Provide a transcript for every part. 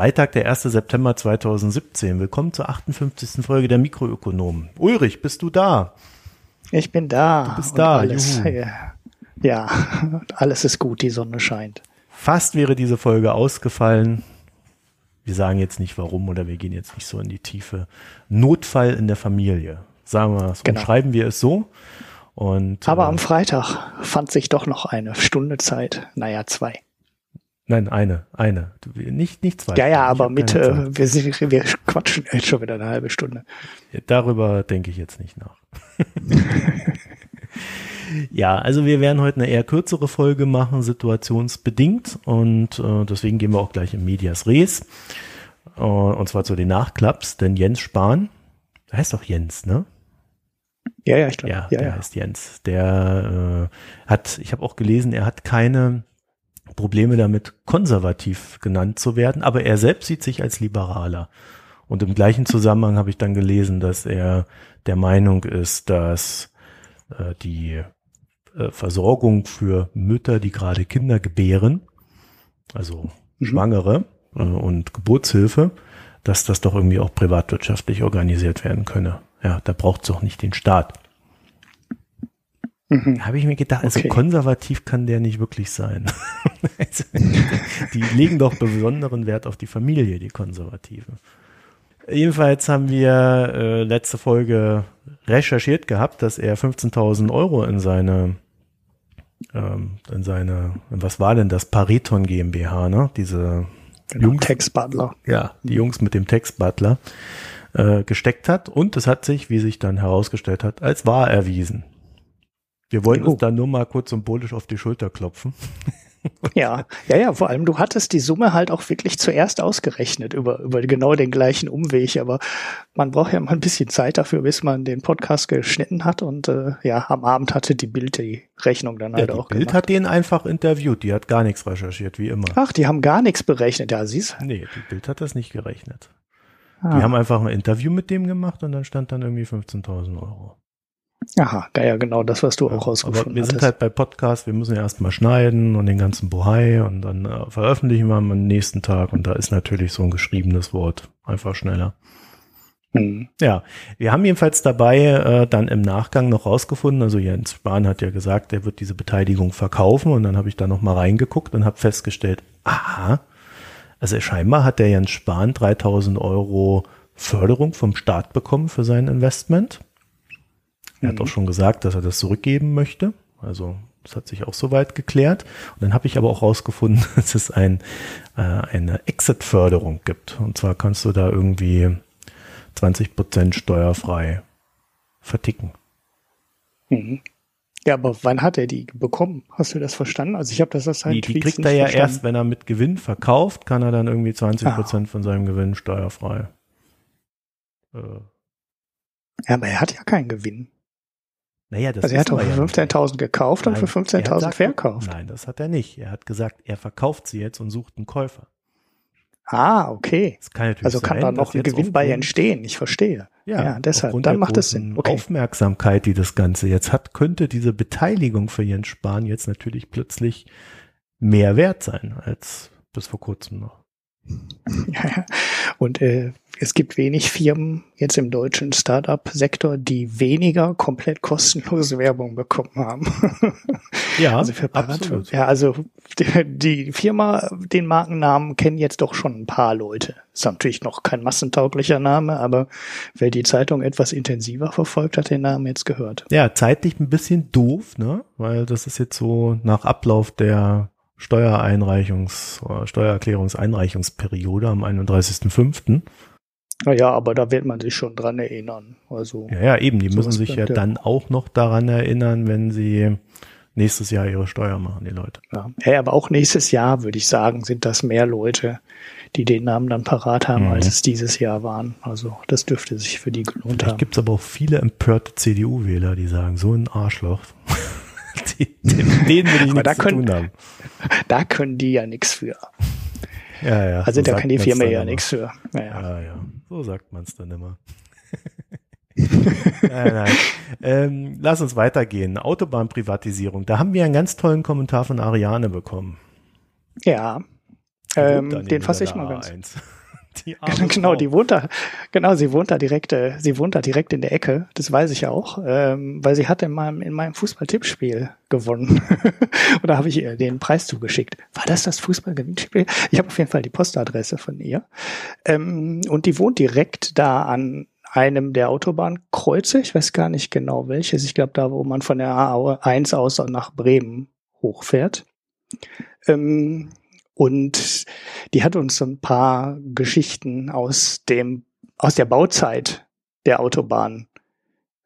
Freitag, der 1. September 2017. Willkommen zur 58. Folge der Mikroökonomen. Ulrich, bist du da? Ich bin da. Du bist da. Alles, Juhu. ja, alles ist gut, die Sonne scheint. Fast wäre diese Folge ausgefallen. Wir sagen jetzt nicht warum oder wir gehen jetzt nicht so in die Tiefe. Notfall in der Familie. Sagen wir es, genau. schreiben wir es so. Und, Aber äh, am Freitag fand sich doch noch eine Stunde Zeit. Naja, zwei. Nein, eine, eine. Nicht, nicht zwei. Ja, ja, aber mit, äh, wir, sind, wir quatschen jetzt schon wieder eine halbe Stunde. Darüber denke ich jetzt nicht nach. ja, also wir werden heute eine eher kürzere Folge machen, situationsbedingt. Und äh, deswegen gehen wir auch gleich in Medias Res. Uh, und zwar zu den Nachklaps, denn Jens Spahn, der heißt doch Jens, ne? Ja, ja, ich glaube. Ja, ja, der ja. heißt Jens. Der äh, hat, ich habe auch gelesen, er hat keine Probleme damit, konservativ genannt zu werden, aber er selbst sieht sich als Liberaler. Und im gleichen Zusammenhang habe ich dann gelesen, dass er der Meinung ist, dass äh, die äh, Versorgung für Mütter, die gerade Kinder gebären, also mhm. Schwangere äh, und Geburtshilfe, dass das doch irgendwie auch privatwirtschaftlich organisiert werden könne. Ja, da braucht es auch nicht den Staat. Mhm. Habe ich mir gedacht, also okay. konservativ kann der nicht wirklich sein. Also, die legen doch besonderen Wert auf die Familie, die Konservativen. Jedenfalls haben wir äh, letzte Folge recherchiert gehabt, dass er 15.000 Euro in seine, ähm, in seine, was war denn das? Pariton GmbH, ne? Diese genau, Jungs, Textbutler. Ja, die Jungs mit dem Textbutler äh, gesteckt hat und es hat sich, wie sich dann herausgestellt hat, als wahr erwiesen. Wir wollten oh. uns da nur mal kurz symbolisch auf die Schulter klopfen. Ja, ja, ja, vor allem du hattest die Summe halt auch wirklich zuerst ausgerechnet über, über genau den gleichen Umweg, aber man braucht ja mal ein bisschen Zeit dafür, bis man den Podcast geschnitten hat und äh, ja, am Abend hatte die Bild die Rechnung dann halt ja, die auch Bild gemacht. hat den einfach interviewt, die hat gar nichts recherchiert, wie immer. Ach, die haben gar nichts berechnet, ja, siehst Nee, die Bild hat das nicht gerechnet. Ah. Die haben einfach ein Interview mit dem gemacht und dann stand dann irgendwie 15.000 Euro. Aha, ja, genau das, was du auch rausgefunden Aber wir hattest. sind halt bei Podcasts, wir müssen ja erstmal schneiden und den ganzen Bohai und dann äh, veröffentlichen wir am nächsten Tag und da ist natürlich so ein geschriebenes Wort einfach schneller. Mhm. Ja, wir haben jedenfalls dabei äh, dann im Nachgang noch rausgefunden, also Jens Spahn hat ja gesagt, er wird diese Beteiligung verkaufen und dann habe ich da noch mal reingeguckt und habe festgestellt, aha, also scheinbar hat der Jens Spahn 3000 Euro Förderung vom Staat bekommen für sein Investment. Er hat auch mhm. schon gesagt, dass er das zurückgeben möchte. Also das hat sich auch soweit geklärt. Und dann habe ich aber auch rausgefunden, dass es ein, äh, eine Exit-Förderung gibt. Und zwar kannst du da irgendwie 20 Prozent steuerfrei verticken. Mhm. Ja, aber wann hat er die bekommen? Hast du das verstanden? Also ich habe das aus seinen Die, die kriegt er ja verstanden. erst, wenn er mit Gewinn verkauft, kann er dann irgendwie 20 Prozent ah. von seinem Gewinn steuerfrei. Äh. Ja, aber er hat ja keinen Gewinn. Naja, das also er hat doch für 15.000 gekauft nein, und für 15.000 verkauft. Nein, das hat er nicht. Er hat gesagt, er verkauft sie jetzt und sucht einen Käufer. Ah, okay. Kann also kann da noch ein Gewinn bei entstehen. Ich verstehe. Ja, ja deshalb. Dann macht es Sinn. Okay. Aufmerksamkeit, die das Ganze jetzt hat, könnte diese Beteiligung für Jens Spahn jetzt natürlich plötzlich mehr wert sein als bis vor kurzem noch. Und äh, es gibt wenig Firmen jetzt im deutschen Startup-Sektor, die weniger komplett kostenlose Werbung bekommen haben. Ja, also für absolut. Ja, also die, die, Firma, den Markennamen kennen jetzt doch schon ein paar Leute. Ist natürlich noch kein massentauglicher Name, aber wer die Zeitung etwas intensiver verfolgt, hat den Namen jetzt gehört. Ja, zeitlich ein bisschen doof, ne? Weil das ist jetzt so nach Ablauf der Steuereinreichungs, Steuererklärungseinreichungsperiode am 31.05. Naja, aber da wird man sich schon dran erinnern. Also ja, ja, eben, die müssen sich ja dann auch noch daran erinnern, wenn sie nächstes Jahr ihre Steuer machen, die Leute. Ja, ja aber auch nächstes Jahr, würde ich sagen, sind das mehr Leute, die den Namen dann parat haben, mhm. als es dieses Jahr waren. Also das dürfte sich für die gelohnt Vielleicht haben. gibt es aber auch viele empörte CDU-Wähler, die sagen, so ein Arschloch. den, denen will ich nichts können, tun haben. Da können die ja nichts für. Ja, ja. Also so da kann die Firma ja nichts für. Ja, ja. ja, So sagt man es dann immer. nein, nein. Ähm, lass uns weitergehen. Autobahnprivatisierung. Da haben wir einen ganz tollen Kommentar von Ariane bekommen. Ja. Ähm, den fasse ich mal ganz. Die genau, die wohnt da, genau, sie wohnt da direkt, äh, sie wohnt da direkt in der Ecke, das weiß ich auch, ähm, weil sie hat in meinem, in meinem Fußball-Tippspiel gewonnen. und da habe ich ihr den Preis zugeschickt. War das das Fußball-Gewinnspiel? Ich habe auf jeden Fall die Postadresse von ihr. Ähm, und die wohnt direkt da an einem der Autobahnkreuze, ich weiß gar nicht genau welches, ich glaube da, wo man von der A1 aus nach Bremen hochfährt. Ähm, und die hat uns so ein paar Geschichten aus dem, aus der Bauzeit der Autobahn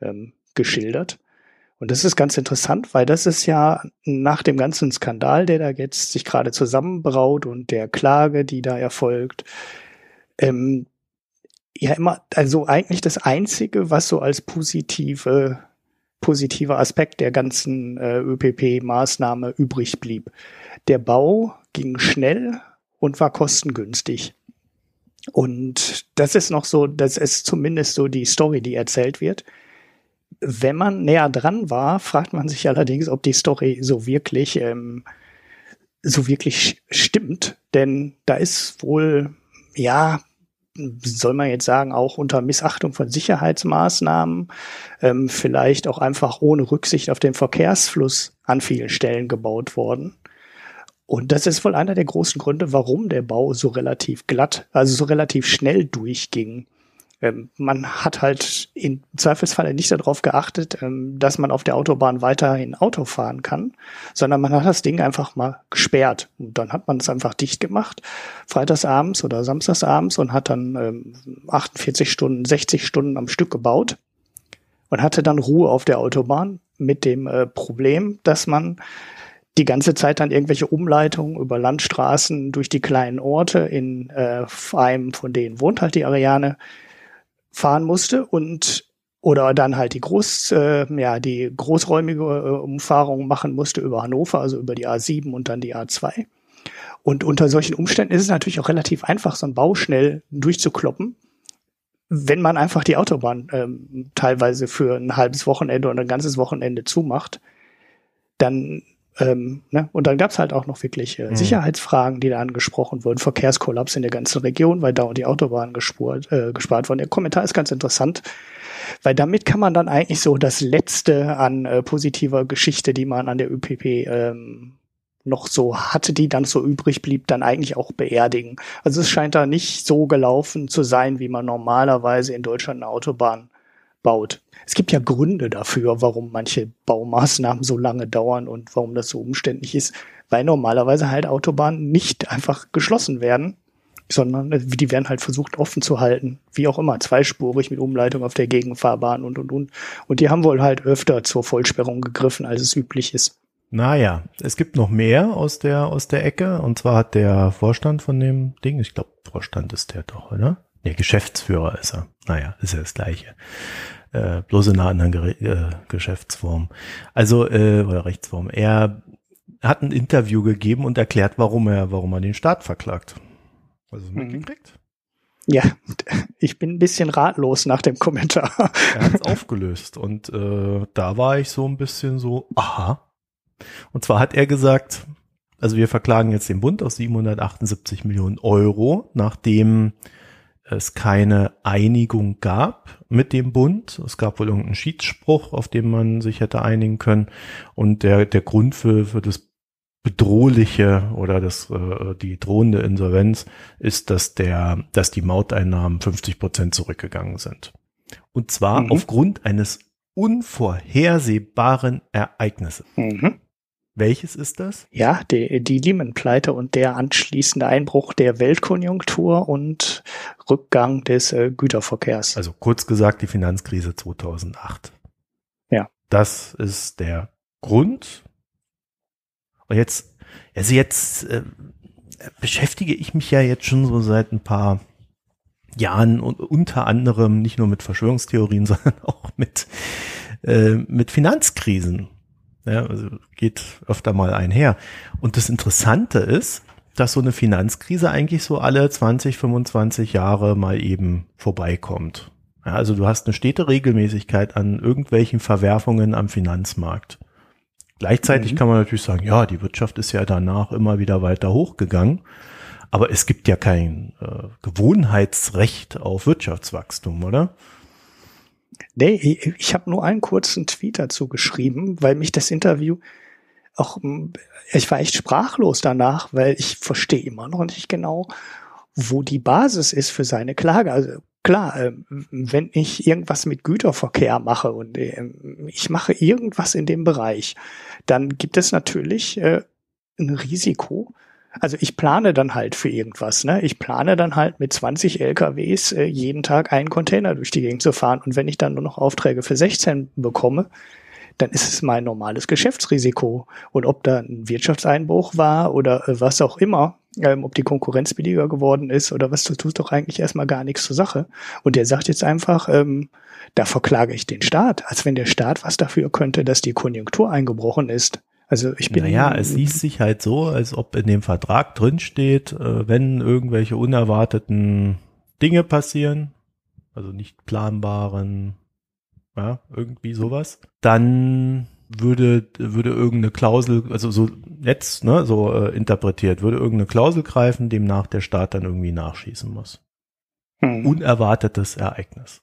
ähm, geschildert. Und das ist ganz interessant, weil das ist ja nach dem ganzen Skandal, der da jetzt sich gerade zusammenbraut und der Klage, die da erfolgt, ähm, ja immer, also eigentlich das Einzige, was so als positive, positiver Aspekt der ganzen äh, ÖPP-Maßnahme übrig blieb. Der Bau ging schnell und war kostengünstig. Und das ist noch so, das ist zumindest so die Story, die erzählt wird. Wenn man näher dran war, fragt man sich allerdings, ob die Story so wirklich, ähm, so wirklich stimmt. Denn da ist wohl, ja, soll man jetzt sagen, auch unter Missachtung von Sicherheitsmaßnahmen, ähm, vielleicht auch einfach ohne Rücksicht auf den Verkehrsfluss an vielen Stellen gebaut worden. Und das ist wohl einer der großen Gründe, warum der Bau so relativ glatt, also so relativ schnell durchging. Ähm, man hat halt im Zweifelsfall nicht darauf geachtet, ähm, dass man auf der Autobahn weiterhin Auto fahren kann, sondern man hat das Ding einfach mal gesperrt. Und dann hat man es einfach dicht gemacht, freitagsabends oder samstagsabends und hat dann ähm, 48 Stunden, 60 Stunden am Stück gebaut und hatte dann Ruhe auf der Autobahn mit dem äh, Problem, dass man die ganze Zeit dann irgendwelche Umleitungen über Landstraßen durch die kleinen Orte in äh, einem von denen wohnt halt die Ariane fahren musste und oder dann halt die groß äh, ja die großräumige äh, Umfahrung machen musste über Hannover also über die A7 und dann die A2 und unter solchen Umständen ist es natürlich auch relativ einfach so ein Bau schnell durchzukloppen wenn man einfach die Autobahn ähm, teilweise für ein halbes Wochenende oder ein ganzes Wochenende zumacht. Dann ähm, ne? Und dann gab's halt auch noch wirklich äh, mhm. Sicherheitsfragen, die da angesprochen wurden, Verkehrskollaps in der ganzen Region, weil dauernd die Autobahnen gespurt, äh, gespart wurden. Der Kommentar ist ganz interessant, weil damit kann man dann eigentlich so das Letzte an äh, positiver Geschichte, die man an der ÖPP ähm, noch so hatte, die dann so übrig blieb, dann eigentlich auch beerdigen. Also es scheint da nicht so gelaufen zu sein, wie man normalerweise in Deutschland eine Autobahn baut. Es gibt ja Gründe dafür, warum manche Baumaßnahmen so lange dauern und warum das so umständlich ist, weil normalerweise halt Autobahnen nicht einfach geschlossen werden, sondern die werden halt versucht offen zu halten, wie auch immer, zweispurig mit Umleitung auf der Gegenfahrbahn und und und. Und die haben wohl halt öfter zur Vollsperrung gegriffen, als es üblich ist. Naja, es gibt noch mehr aus der aus der Ecke und zwar hat der Vorstand von dem Ding, ich glaube Vorstand ist der doch, oder? Der Geschäftsführer ist er. Naja, ist ja das Gleiche äh, bloß in einer anderen Gere äh, Geschäftsform. Also, äh, oder Rechtsform. Er hat ein Interview gegeben und erklärt, warum er, warum er den Staat verklagt. Also mitgekriegt? Ja, ich bin ein bisschen ratlos nach dem Kommentar. Er hat es aufgelöst und äh, da war ich so ein bisschen so, aha. Und zwar hat er gesagt, also wir verklagen jetzt den Bund aus 778 Millionen Euro, nachdem es keine Einigung gab mit dem Bund. Es gab wohl irgendeinen Schiedsspruch, auf dem man sich hätte einigen können. Und der, der Grund für, für das bedrohliche oder das, äh, die drohende Insolvenz ist, dass der, dass die Mauteinnahmen 50 Prozent zurückgegangen sind. Und zwar mhm. aufgrund eines unvorhersehbaren Ereignisses. Mhm. Welches ist das? Ja, die, die Lehman-Pleite und der anschließende Einbruch der Weltkonjunktur und Rückgang des äh, Güterverkehrs. Also kurz gesagt die Finanzkrise 2008. Ja. Das ist der Grund. Und jetzt, also jetzt äh, beschäftige ich mich ja jetzt schon so seit ein paar Jahren und unter anderem nicht nur mit Verschwörungstheorien, sondern auch mit, äh, mit Finanzkrisen. Ja, also geht öfter mal einher. Und das Interessante ist, dass so eine Finanzkrise eigentlich so alle 20, 25 Jahre mal eben vorbeikommt. Ja, also du hast eine stete Regelmäßigkeit an irgendwelchen Verwerfungen am Finanzmarkt. Gleichzeitig mhm. kann man natürlich sagen, ja, die Wirtschaft ist ja danach immer wieder weiter hochgegangen. Aber es gibt ja kein äh, Gewohnheitsrecht auf Wirtschaftswachstum, oder? Nee, ich, habe nur einen kurzen Tweet dazu geschrieben, weil mich das Interview auch, ich war echt sprachlos danach, weil ich verstehe immer noch nicht genau, wo die Basis ist für seine Klage. Also klar, ähm, wenn ich irgendwas mit Güterverkehr mache und ähm, ich mache irgendwas in dem Bereich, dann gibt es natürlich äh, ein Risiko, also ich plane dann halt für irgendwas. Ne? Ich plane dann halt mit 20 LKWs äh, jeden Tag einen Container durch die Gegend zu fahren. Und wenn ich dann nur noch Aufträge für 16 bekomme, dann ist es mein normales Geschäftsrisiko. Und ob da ein Wirtschaftseinbruch war oder äh, was auch immer, ähm, ob die Konkurrenz billiger geworden ist oder was, das tut doch eigentlich erstmal gar nichts zur Sache. Und der sagt jetzt einfach, ähm, da verklage ich den Staat, als wenn der Staat was dafür könnte, dass die Konjunktur eingebrochen ist. Also ich bin. Naja, es liest sich halt so, als ob in dem Vertrag drin steht, äh, wenn irgendwelche unerwarteten Dinge passieren, also nicht planbaren, ja, irgendwie sowas, dann würde, würde irgendeine Klausel, also so jetzt, ne, so äh, interpretiert, würde irgendeine Klausel greifen, demnach der Staat dann irgendwie nachschießen muss. Hm. Unerwartetes Ereignis.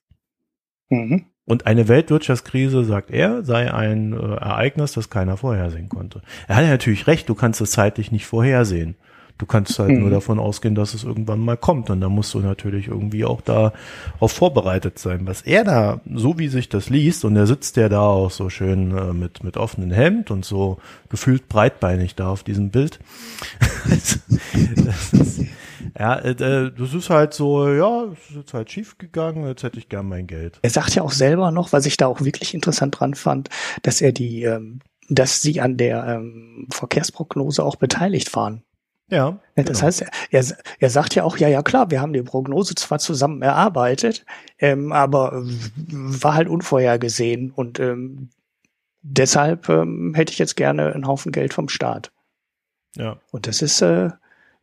Mhm. Und eine Weltwirtschaftskrise, sagt er, sei ein äh, Ereignis, das keiner vorhersehen konnte. Er hat ja natürlich recht, du kannst es zeitlich nicht vorhersehen. Du kannst halt mhm. nur davon ausgehen, dass es irgendwann mal kommt. Und da musst du natürlich irgendwie auch da auf vorbereitet sein. Was er da, so wie sich das liest, und er sitzt ja da auch so schön äh, mit, mit offenem Hemd und so gefühlt breitbeinig da auf diesem Bild. das ist, ja, äh, äh, das ist halt so, ja, es ist jetzt halt schief gegangen, jetzt hätte ich gern mein Geld. Er sagt ja auch selber noch, was ich da auch wirklich interessant dran fand, dass er die, ähm, dass sie an der ähm, Verkehrsprognose auch beteiligt waren. Ja. Das genau. heißt, er, er sagt ja auch, ja, ja klar, wir haben die Prognose zwar zusammen erarbeitet, ähm, aber war halt unvorhergesehen und ähm, deshalb ähm, hätte ich jetzt gerne einen Haufen Geld vom Staat. Ja. Und das ist, äh,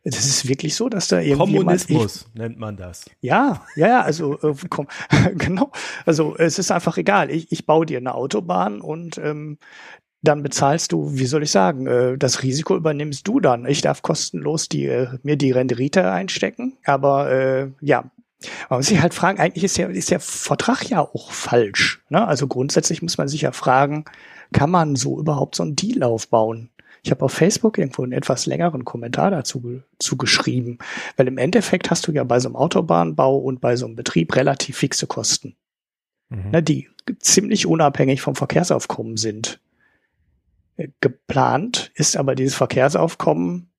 das ist wirklich so, dass da irgendwie Kommunismus ich, nennt man das. Ja, ja, ja, also äh, komm, genau. Also es ist einfach egal. Ich, ich baue dir eine Autobahn und ähm, dann bezahlst du, wie soll ich sagen, äh, das Risiko übernimmst du dann. Ich darf kostenlos die, äh, mir die Rendite einstecken, aber äh, ja. Man muss sich halt fragen, eigentlich ist der, ist der Vertrag ja auch falsch. Ne? Also grundsätzlich muss man sich ja fragen, kann man so überhaupt so einen Deal aufbauen? Ich habe auf Facebook irgendwo einen etwas längeren Kommentar dazu zu geschrieben, weil im Endeffekt hast du ja bei so einem Autobahnbau und bei so einem Betrieb relativ fixe Kosten, mhm. ne, die ziemlich unabhängig vom Verkehrsaufkommen sind. Äh, geplant ist aber dieses Verkehrsaufkommen,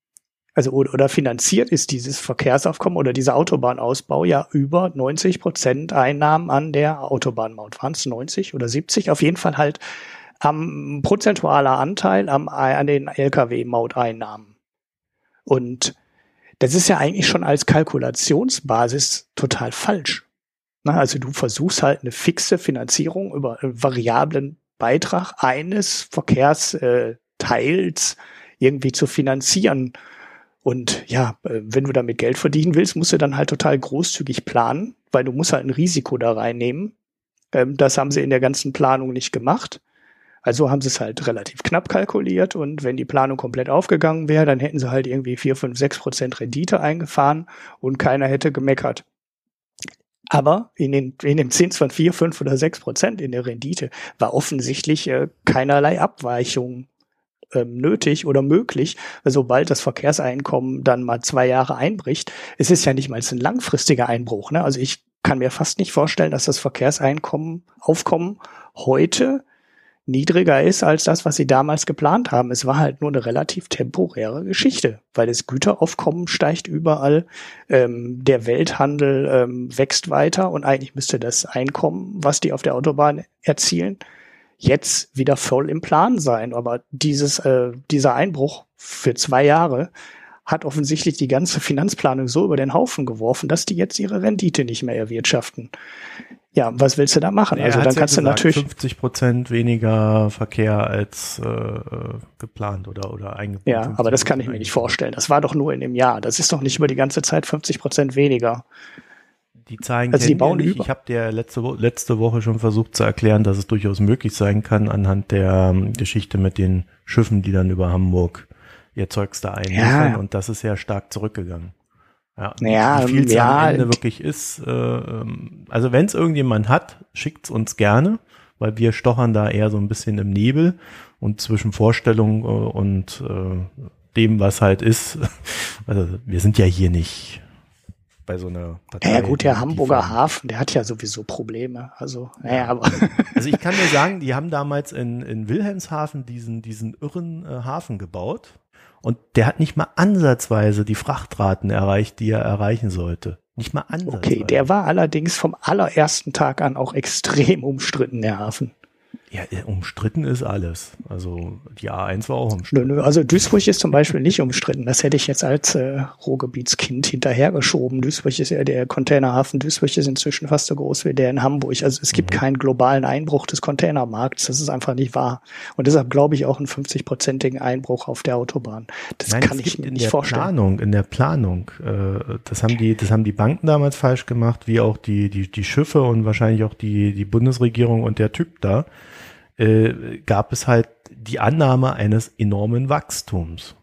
also oder, oder finanziert ist dieses Verkehrsaufkommen oder dieser Autobahnausbau ja über 90 Prozent Einnahmen an der Autobahnmaut. Waren es 90 oder 70? Auf jeden Fall halt am prozentualer Anteil am, an den Lkw-Mauteinnahmen. Und das ist ja eigentlich schon als Kalkulationsbasis total falsch. Na, also du versuchst halt eine fixe Finanzierung über einen variablen Beitrag eines Verkehrsteils äh, irgendwie zu finanzieren. Und ja, äh, wenn du damit Geld verdienen willst, musst du dann halt total großzügig planen, weil du musst halt ein Risiko da reinnehmen. Ähm, das haben sie in der ganzen Planung nicht gemacht. Also haben sie es halt relativ knapp kalkuliert und wenn die Planung komplett aufgegangen wäre, dann hätten sie halt irgendwie vier, fünf, sechs Prozent Rendite eingefahren und keiner hätte gemeckert. Aber in, den, in dem Zins von vier, fünf oder sechs Prozent in der Rendite war offensichtlich äh, keinerlei Abweichung ähm, nötig oder möglich, sobald das Verkehrseinkommen dann mal zwei Jahre einbricht. Es ist ja nicht mal ein langfristiger Einbruch. Ne? Also ich kann mir fast nicht vorstellen, dass das Verkehrseinkommen, Aufkommen heute niedriger ist als das, was sie damals geplant haben. Es war halt nur eine relativ temporäre Geschichte, weil das Güteraufkommen steigt überall, ähm, der Welthandel ähm, wächst weiter und eigentlich müsste das Einkommen, was die auf der Autobahn erzielen, jetzt wieder voll im Plan sein. Aber dieses, äh, dieser Einbruch für zwei Jahre hat offensichtlich die ganze Finanzplanung so über den Haufen geworfen, dass die jetzt ihre Rendite nicht mehr erwirtschaften ja, was willst du da machen? Ja, also dann kannst ja gesagt, du natürlich 50 Prozent weniger Verkehr als äh, äh geplant oder oder eingeplant. Ja, aber das kann ich mir nicht vorstellen. Das war doch nur in dem Jahr. Das ist doch nicht über die ganze Zeit 50 Prozent weniger. Die Zahlen also die bauen nicht. Über. Ich habe dir letzte, letzte Woche schon versucht zu erklären, dass es durchaus möglich sein kann anhand der ähm, Geschichte mit den Schiffen, die dann über Hamburg ihr Zeugs da einliefern. Ja. Und das ist ja stark zurückgegangen. Ja, ja, wie viel es ja, am Ende wirklich ist. Äh, ähm, also wenn es irgendjemand hat, schickt's uns gerne, weil wir stochern da eher so ein bisschen im Nebel und zwischen Vorstellung äh, und äh, dem, was halt ist. Also wir sind ja hier nicht bei so einer Partei. Ja gut, der Hamburger Hafen, der hat ja sowieso Probleme. Also, naja, aber. Also ich kann dir sagen, die haben damals in, in Wilhelmshaven diesen, diesen irren äh, Hafen gebaut und der hat nicht mal ansatzweise die Frachtraten erreicht, die er erreichen sollte. Nicht mal ansatzweise. Okay, der war allerdings vom allerersten Tag an auch extrem umstritten, der Hafen. Ja, umstritten ist alles. Also die A1 war auch umstritten. Nö, nö, also Duisburg ist zum Beispiel nicht umstritten. Das hätte ich jetzt als äh, Ruhrgebietskind hinterhergeschoben. Duisburg ist ja der Containerhafen. Duisburg ist inzwischen fast so groß wie der in Hamburg. Also es gibt mhm. keinen globalen Einbruch des Containermarkts. Das ist einfach nicht wahr. Und deshalb glaube ich auch einen 50-prozentigen Einbruch auf der Autobahn. Das Nein, kann ich mir nicht vorstellen. Planung, in der Planung, äh, das haben die, das haben die Banken damals falsch gemacht, wie auch die, die, die Schiffe und wahrscheinlich auch die, die Bundesregierung und der Typ da äh, gab es halt die Annahme eines enormen Wachstums.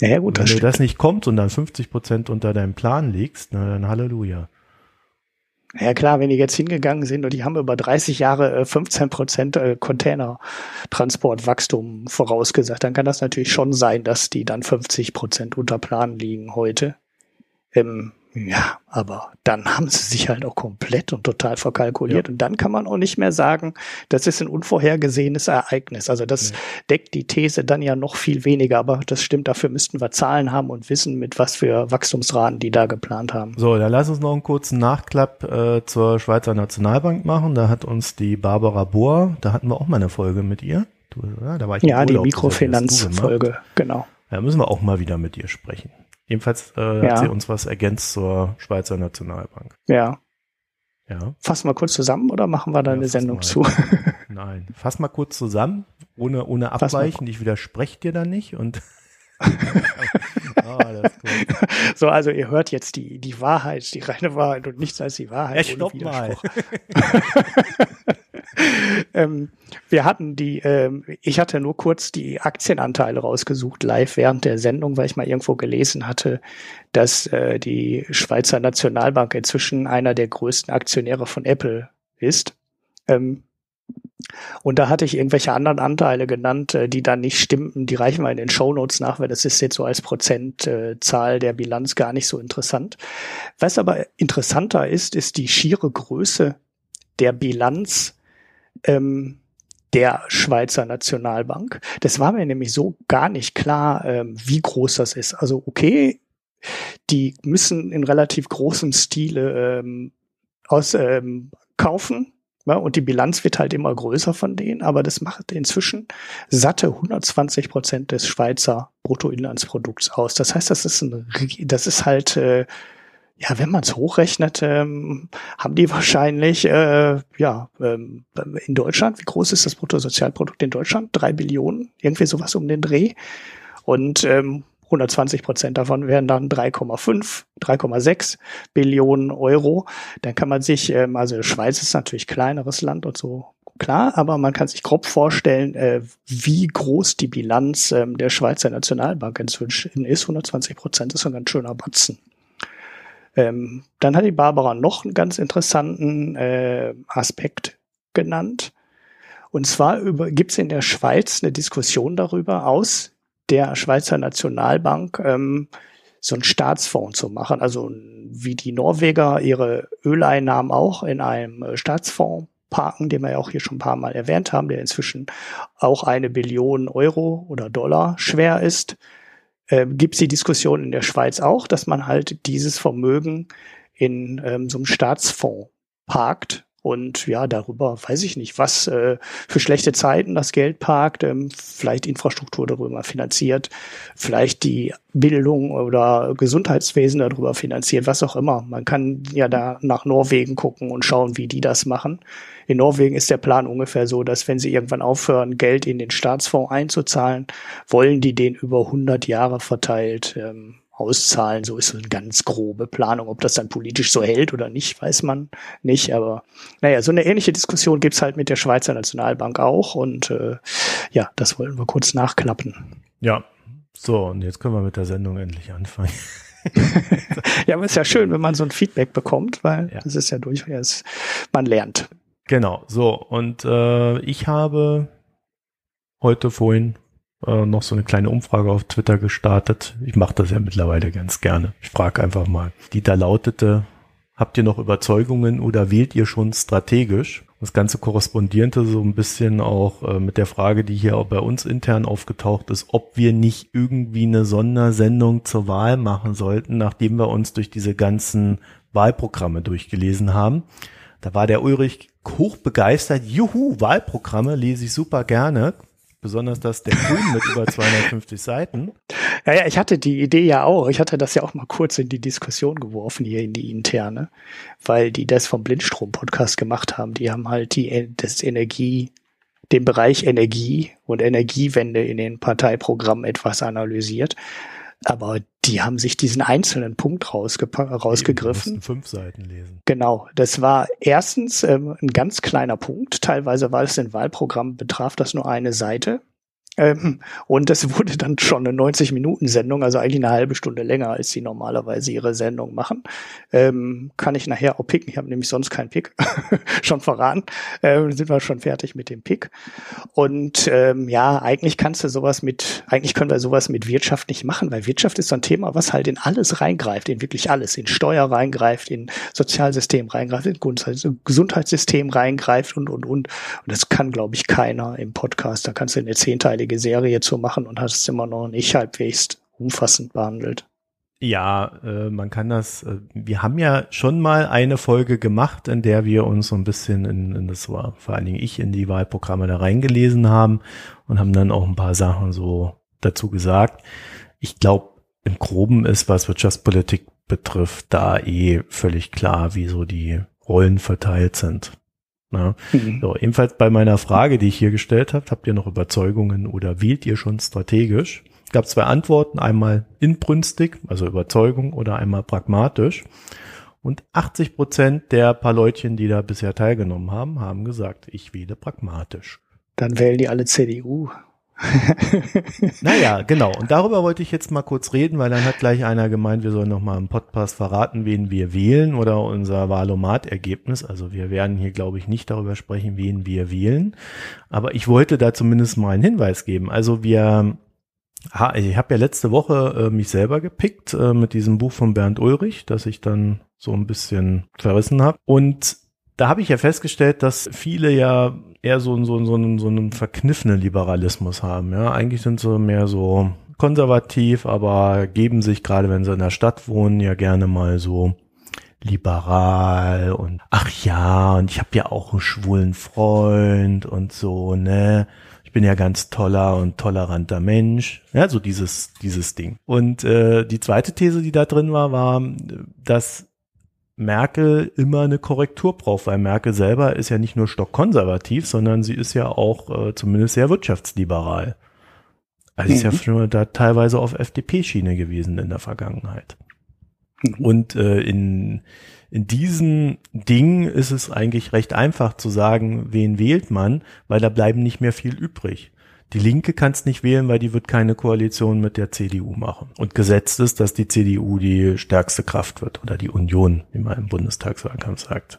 Ja, gut, Wenn das dir das nicht kommt und dann 50 Prozent unter deinem Plan liegst, na dann Halleluja. Ja klar, wenn die jetzt hingegangen sind und die haben über 30 Jahre 15 äh, Prozent äh, Containertransportwachstum vorausgesagt, dann kann das natürlich schon sein, dass die dann 50 Prozent unter Plan liegen heute. Ähm, ja, aber dann haben sie sich halt auch komplett und total verkalkuliert. Ja. Und dann kann man auch nicht mehr sagen, das ist ein unvorhergesehenes Ereignis. Also das ja. deckt die These dann ja noch viel weniger. Aber das stimmt, dafür müssten wir Zahlen haben und wissen, mit was für Wachstumsraten die da geplant haben. So, dann lass uns noch einen kurzen Nachklapp äh, zur Schweizer Nationalbank machen. Da hat uns die Barbara Bohr, da hatten wir auch mal eine Folge mit ihr. Du, ja, da war ich ja die Mikrofinanzfolge, genau. Da müssen wir auch mal wieder mit ihr sprechen. Jedenfalls äh, ja. hat sie uns was ergänzt zur Schweizer Nationalbank. Ja. Ja. Fassen wir kurz zusammen oder machen wir da ja, eine Sendung mal. zu? Nein, fass mal kurz zusammen, ohne, ohne abweichen. Ich widerspreche dir da nicht und oh, so, also ihr hört jetzt die, die Wahrheit, die reine Wahrheit und nichts als die Wahrheit. Ja, stopp mal. ähm, wir hatten die, ähm, ich hatte nur kurz die Aktienanteile rausgesucht, live während der Sendung, weil ich mal irgendwo gelesen hatte, dass äh, die Schweizer Nationalbank inzwischen einer der größten Aktionäre von Apple ist. Ähm, und da hatte ich irgendwelche anderen Anteile genannt, äh, die dann nicht stimmten. Die reichen wir in den Shownotes nach, weil das ist jetzt so als Prozentzahl der Bilanz gar nicht so interessant. Was aber interessanter ist, ist die schiere Größe der Bilanz ähm, der Schweizer Nationalbank. Das war mir nämlich so gar nicht klar, ähm, wie groß das ist. Also okay, die müssen in relativ großem Stile ähm, aus ähm, kaufen. Ja, und die Bilanz wird halt immer größer von denen, aber das macht inzwischen satte 120 Prozent des Schweizer Bruttoinlandsprodukts aus. Das heißt, das ist ein, das ist halt äh, ja, wenn man es hochrechnet, ähm, haben die wahrscheinlich, äh, ja, ähm, in Deutschland, wie groß ist das Bruttosozialprodukt in Deutschland? Drei Billionen, irgendwie sowas um den Dreh. Und ähm, 120 Prozent davon wären dann 3,5, 3,6 Billionen Euro. Dann kann man sich, ähm, also Schweiz ist natürlich kleineres Land und so, klar, aber man kann sich grob vorstellen, äh, wie groß die Bilanz ähm, der Schweizer Nationalbank inzwischen ist. 120 Prozent ist ein ganz schöner Batzen. Ähm, dann hat die Barbara noch einen ganz interessanten äh, Aspekt genannt. Und zwar gibt es in der Schweiz eine Diskussion darüber, aus der Schweizer Nationalbank ähm, so einen Staatsfonds zu machen. Also wie die Norweger ihre Öleinnahmen auch in einem äh, Staatsfonds parken, den wir ja auch hier schon ein paar Mal erwähnt haben, der inzwischen auch eine Billion Euro oder Dollar schwer ist äh, gibt es die Diskussion in der Schweiz auch, dass man halt dieses Vermögen in ähm, so einem Staatsfonds parkt und ja, darüber weiß ich nicht, was äh, für schlechte Zeiten das Geld parkt, ähm, vielleicht Infrastruktur darüber finanziert, vielleicht die Bildung oder Gesundheitswesen darüber finanziert, was auch immer. Man kann ja da nach Norwegen gucken und schauen, wie die das machen. In Norwegen ist der Plan ungefähr so, dass wenn sie irgendwann aufhören, Geld in den Staatsfonds einzuzahlen, wollen die den über 100 Jahre verteilt ähm, auszahlen. So ist so eine ganz grobe Planung. Ob das dann politisch so hält oder nicht, weiß man nicht. Aber naja, so eine ähnliche Diskussion gibt's halt mit der Schweizer Nationalbank auch. Und äh, ja, das wollen wir kurz nachklappen. Ja, so, und jetzt können wir mit der Sendung endlich anfangen. ja, aber ist ja schön, wenn man so ein Feedback bekommt, weil ja. das ist ja durchaus, man lernt. Genau, so. Und äh, ich habe heute vorhin äh, noch so eine kleine Umfrage auf Twitter gestartet. Ich mache das ja mittlerweile ganz gerne. Ich frage einfach mal. Die da lautete, habt ihr noch Überzeugungen oder wählt ihr schon strategisch? Das Ganze korrespondierte so ein bisschen auch äh, mit der Frage, die hier auch bei uns intern aufgetaucht ist, ob wir nicht irgendwie eine Sondersendung zur Wahl machen sollten, nachdem wir uns durch diese ganzen Wahlprogramme durchgelesen haben. Da war der Ulrich hoch begeistert. Juhu, Wahlprogramme lese ich super gerne. Besonders das der Grün mit über 250 Seiten. Ja, ja, ich hatte die Idee ja auch. Ich hatte das ja auch mal kurz in die Diskussion geworfen hier in die interne, weil die das vom Blindstrom-Podcast gemacht haben. Die haben halt die, das Energie, den Bereich Energie und Energiewende in den Parteiprogrammen etwas analysiert. Aber die haben sich diesen einzelnen Punkt rausgegriffen. Die fünf Seiten lesen. Genau. Das war erstens ähm, ein ganz kleiner Punkt. Teilweise, weil es den Wahlprogramm betraf, das nur eine Seite. Ähm, und das wurde dann schon eine 90-Minuten-Sendung, also eigentlich eine halbe Stunde länger, als sie normalerweise ihre Sendung machen. Ähm, kann ich nachher auch picken. Ich habe nämlich sonst keinen Pick. schon verraten. Ähm, sind wir schon fertig mit dem Pick. Und ähm, ja, eigentlich kannst du sowas mit, eigentlich können wir sowas mit Wirtschaft nicht machen, weil Wirtschaft ist so ein Thema, was halt in alles reingreift, in wirklich alles, in Steuer reingreift, in Sozialsystem reingreift, in Gesundheitssystem reingreift und und und. Und das kann, glaube ich, keiner im Podcast. Da kannst du eine zehnteilige zweiteilige Serie zu machen und hast es immer noch nicht halbwegs umfassend behandelt. Ja, äh, man kann das, äh, wir haben ja schon mal eine Folge gemacht, in der wir uns so ein bisschen in, in das war vor allen Dingen ich in die Wahlprogramme da reingelesen haben und haben dann auch ein paar Sachen so dazu gesagt. Ich glaube, im Groben ist, was Wirtschaftspolitik betrifft, da eh völlig klar, wie so die Rollen verteilt sind. Na, mhm. so, ebenfalls bei meiner Frage, die ich hier gestellt habe, habt ihr noch Überzeugungen oder wählt ihr schon strategisch? Gab zwei Antworten, einmal inbrünstig, also Überzeugung, oder einmal pragmatisch. Und 80 Prozent der paar Leutchen, die da bisher teilgenommen haben, haben gesagt, ich wähle pragmatisch. Dann wählen die alle CDU. naja, genau. Und darüber wollte ich jetzt mal kurz reden, weil dann hat gleich einer gemeint, wir sollen noch mal im Podcast verraten, wen wir wählen oder unser Wahlomat-Ergebnis. Also wir werden hier, glaube ich, nicht darüber sprechen, wen wir wählen. Aber ich wollte da zumindest mal einen Hinweis geben. Also wir ich habe ja letzte Woche äh, mich selber gepickt äh, mit diesem Buch von Bernd Ulrich, das ich dann so ein bisschen verrissen habe. Und da habe ich ja festgestellt, dass viele ja eher so, so, so, einen, so einen verkniffenen Liberalismus haben. Ja, eigentlich sind sie mehr so konservativ, aber geben sich gerade, wenn sie in der Stadt wohnen, ja gerne mal so liberal und ach ja, und ich habe ja auch einen schwulen Freund und so, ne? Ich bin ja ganz toller und toleranter Mensch. Ja, so dieses, dieses Ding. Und äh, die zweite These, die da drin war, war, dass Merkel immer eine Korrektur braucht, weil Merkel selber ist ja nicht nur stockkonservativ, sondern sie ist ja auch äh, zumindest sehr wirtschaftsliberal. Also mhm. ist ja mhm. schon da teilweise auf FDP-Schiene gewesen in der Vergangenheit. Mhm. Und äh, in, in diesen Dingen ist es eigentlich recht einfach zu sagen, wen wählt man, weil da bleiben nicht mehr viel übrig. Die Linke kannst nicht wählen, weil die wird keine Koalition mit der CDU machen. Und gesetzt ist, dass die CDU die stärkste Kraft wird oder die Union, wie man im Bundestagswahlkampf sagt.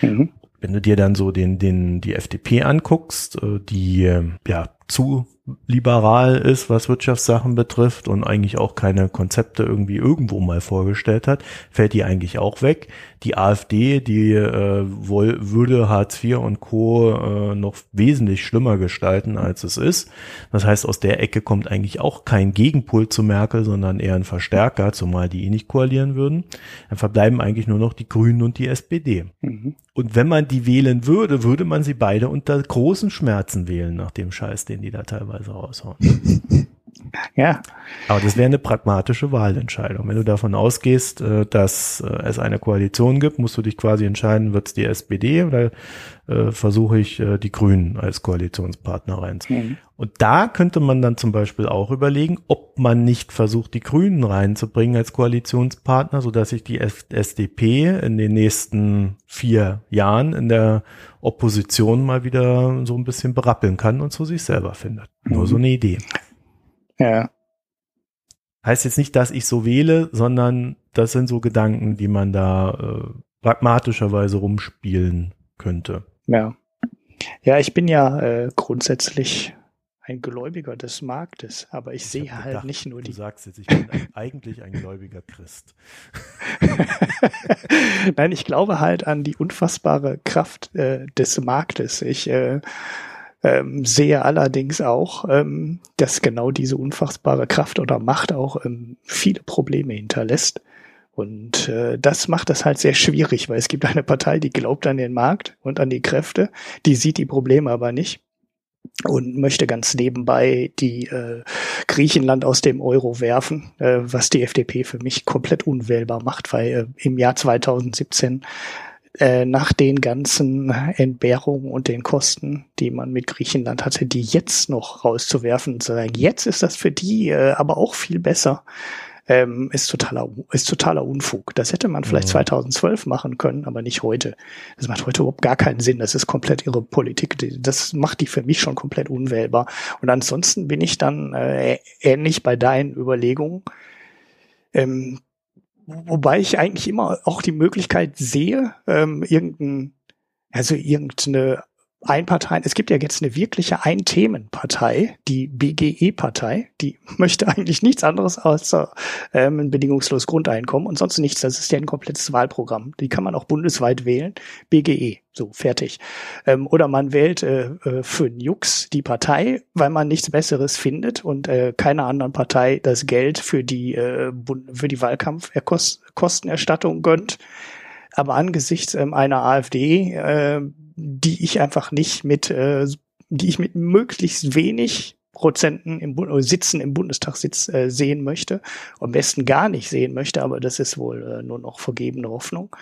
Mhm. Wenn du dir dann so den, den, die FDP anguckst, äh, die ja zu liberal ist, was Wirtschaftssachen betrifft und eigentlich auch keine Konzepte irgendwie irgendwo mal vorgestellt hat, fällt die eigentlich auch weg. Die AfD, die äh, wohl, würde Hartz IV und Co. Äh, noch wesentlich schlimmer gestalten, als es ist. Das heißt, aus der Ecke kommt eigentlich auch kein Gegenpol zu Merkel, sondern eher ein Verstärker, zumal die eh nicht koalieren würden. Dann verbleiben eigentlich nur noch die Grünen und die SPD. Mhm. Und wenn man die wählen würde, würde man sie beide unter großen Schmerzen wählen, nach dem Scheiß, den die da teilweise mal raushauen. Ja. Aber das wäre eine pragmatische Wahlentscheidung. Wenn du davon ausgehst, äh, dass äh, es eine Koalition gibt, musst du dich quasi entscheiden, wird es die SPD oder äh, versuche ich die Grünen als Koalitionspartner reinzubringen. Mhm. Und da könnte man dann zum Beispiel auch überlegen, ob man nicht versucht, die Grünen reinzubringen als Koalitionspartner, sodass sich die SDP in den nächsten vier Jahren in der Opposition mal wieder so ein bisschen berappeln kann und zu sich selber findet. Mhm. Nur so eine Idee. Ja. heißt jetzt nicht, dass ich so wähle, sondern das sind so Gedanken, die man da äh, pragmatischerweise rumspielen könnte. Ja. Ja, ich bin ja äh, grundsätzlich ein Gläubiger des Marktes, aber ich, ich sehe halt gedacht, nicht nur die. Du sagst jetzt, ich bin ein, eigentlich ein gläubiger Christ. Nein, ich glaube halt an die unfassbare Kraft äh, des Marktes. Ich äh, ähm, sehe allerdings auch, ähm, dass genau diese unfassbare Kraft oder Macht auch ähm, viele Probleme hinterlässt. Und äh, das macht das halt sehr schwierig, weil es gibt eine Partei, die glaubt an den Markt und an die Kräfte, die sieht die Probleme aber nicht und möchte ganz nebenbei die äh, Griechenland aus dem Euro werfen, äh, was die FDP für mich komplett unwählbar macht, weil äh, im Jahr 2017 äh, nach den ganzen Entbehrungen und den Kosten, die man mit Griechenland hatte, die jetzt noch rauszuwerfen, zu sagen, jetzt ist das für die äh, aber auch viel besser ähm, ist totaler, ist totaler Unfug. Das hätte man vielleicht ja. 2012 machen können, aber nicht heute. Das macht heute überhaupt gar keinen Sinn. Das ist komplett ihre Politik. Das macht die für mich schon komplett unwählbar. Und ansonsten bin ich dann äh, ähnlich bei deinen Überlegungen. Ähm, wobei ich eigentlich immer auch die Möglichkeit sehe, ähm, irgendein, also irgendeine Einparteien, es gibt ja jetzt eine wirkliche Ein-Themen-Partei, die BGE-Partei, die möchte eigentlich nichts anderes als ähm, ein bedingungsloses Grundeinkommen und sonst nichts. Das ist ja ein komplettes Wahlprogramm. Die kann man auch bundesweit wählen. BGE, so fertig. Ähm, oder man wählt äh, äh, für Jux die Partei, weil man nichts Besseres findet und äh, keiner anderen Partei das Geld für die äh, für die Wahlkampfkostenerstattung gönnt. Aber angesichts ähm, einer AfD äh, die ich einfach nicht mit, äh, die ich mit möglichst wenig Prozenten im Bund oder Sitzen im Bundestag sitz, äh, sehen möchte. Am besten gar nicht sehen möchte, aber das ist wohl äh, nur noch vergebene Hoffnung.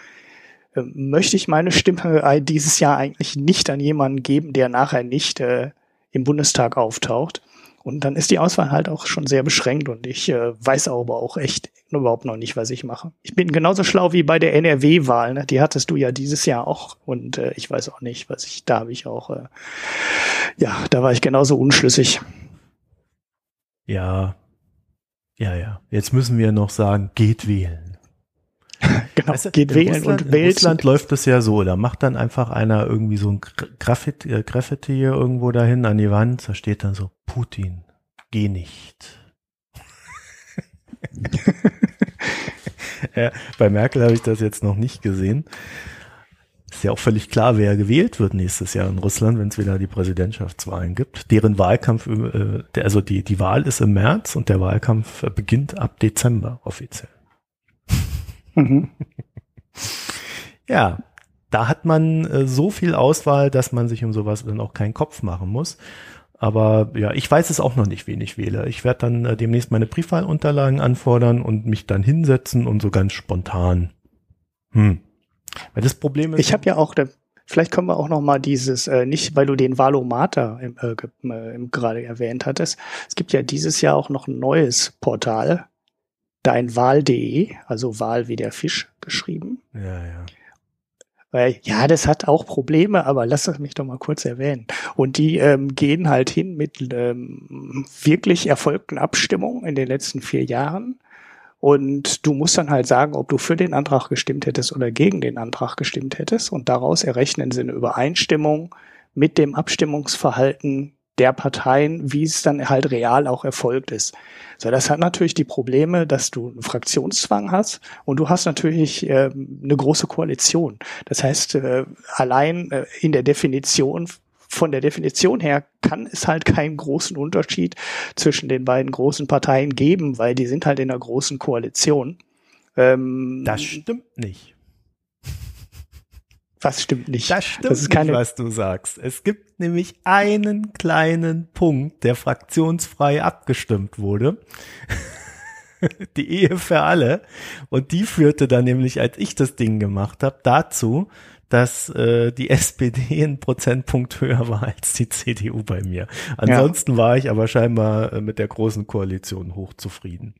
Ähm, möchte ich meine Stimme äh, dieses Jahr eigentlich nicht an jemanden geben, der nachher nicht äh, im Bundestag auftaucht. Und dann ist die Auswahl halt auch schon sehr beschränkt und ich äh, weiß aber auch echt überhaupt noch nicht, was ich mache. Ich bin genauso schlau wie bei der NRW-Wahl, ne? die hattest du ja dieses Jahr auch und äh, ich weiß auch nicht, was ich, da habe ich auch, äh, ja, da war ich genauso unschlüssig. Ja, ja, ja. Jetzt müssen wir noch sagen, geht wählen. genau, weißt du, geht wählen Russland, und wählt. In Russland läuft das ja so, da macht dann einfach einer irgendwie so ein Graffiti, äh, Graffiti hier irgendwo dahin an die Wand, da steht dann so, Putin, geh nicht. ja, bei Merkel habe ich das jetzt noch nicht gesehen. Ist ja auch völlig klar, wer gewählt wird nächstes Jahr in Russland, wenn es wieder die Präsidentschaftswahlen gibt. Deren Wahlkampf, äh, also die, die Wahl ist im März und der Wahlkampf beginnt ab Dezember offiziell. Mhm. ja, da hat man äh, so viel Auswahl, dass man sich um sowas dann auch keinen Kopf machen muss. Aber ja, ich weiß es auch noch nicht, wen ich wähle. Ich werde dann äh, demnächst meine Briefwahlunterlagen anfordern und mich dann hinsetzen und so ganz spontan. Hm. Weil das Problem ist. Ich habe ja auch, vielleicht können wir auch noch mal dieses, äh, nicht weil du den Valomater im, äh, äh, im, gerade erwähnt hattest. Es gibt ja dieses Jahr auch noch ein neues Portal, deinwahl.de, also Wahl wie der Fisch geschrieben. Ja, ja. Weil, ja, das hat auch Probleme, aber lass das mich doch mal kurz erwähnen. Und die ähm, gehen halt hin mit ähm, wirklich erfolgten Abstimmungen in den letzten vier Jahren. Und du musst dann halt sagen, ob du für den Antrag gestimmt hättest oder gegen den Antrag gestimmt hättest. Und daraus errechnen sie eine Übereinstimmung mit dem Abstimmungsverhalten der Parteien, wie es dann halt real auch erfolgt ist. So, das hat natürlich die Probleme, dass du einen Fraktionszwang hast und du hast natürlich äh, eine große Koalition. Das heißt, äh, allein äh, in der Definition von der Definition her kann es halt keinen großen Unterschied zwischen den beiden großen Parteien geben, weil die sind halt in einer großen Koalition. Ähm, das stimmt nicht. Was stimmt nicht? Das stimmt das ist keine nicht, was du sagst. Es gibt nämlich einen kleinen Punkt, der fraktionsfrei abgestimmt wurde. die Ehe für alle. Und die führte dann nämlich, als ich das Ding gemacht habe, dazu, dass äh, die SPD einen Prozentpunkt höher war als die CDU bei mir. Ansonsten ja. war ich aber scheinbar äh, mit der großen Koalition hochzufrieden.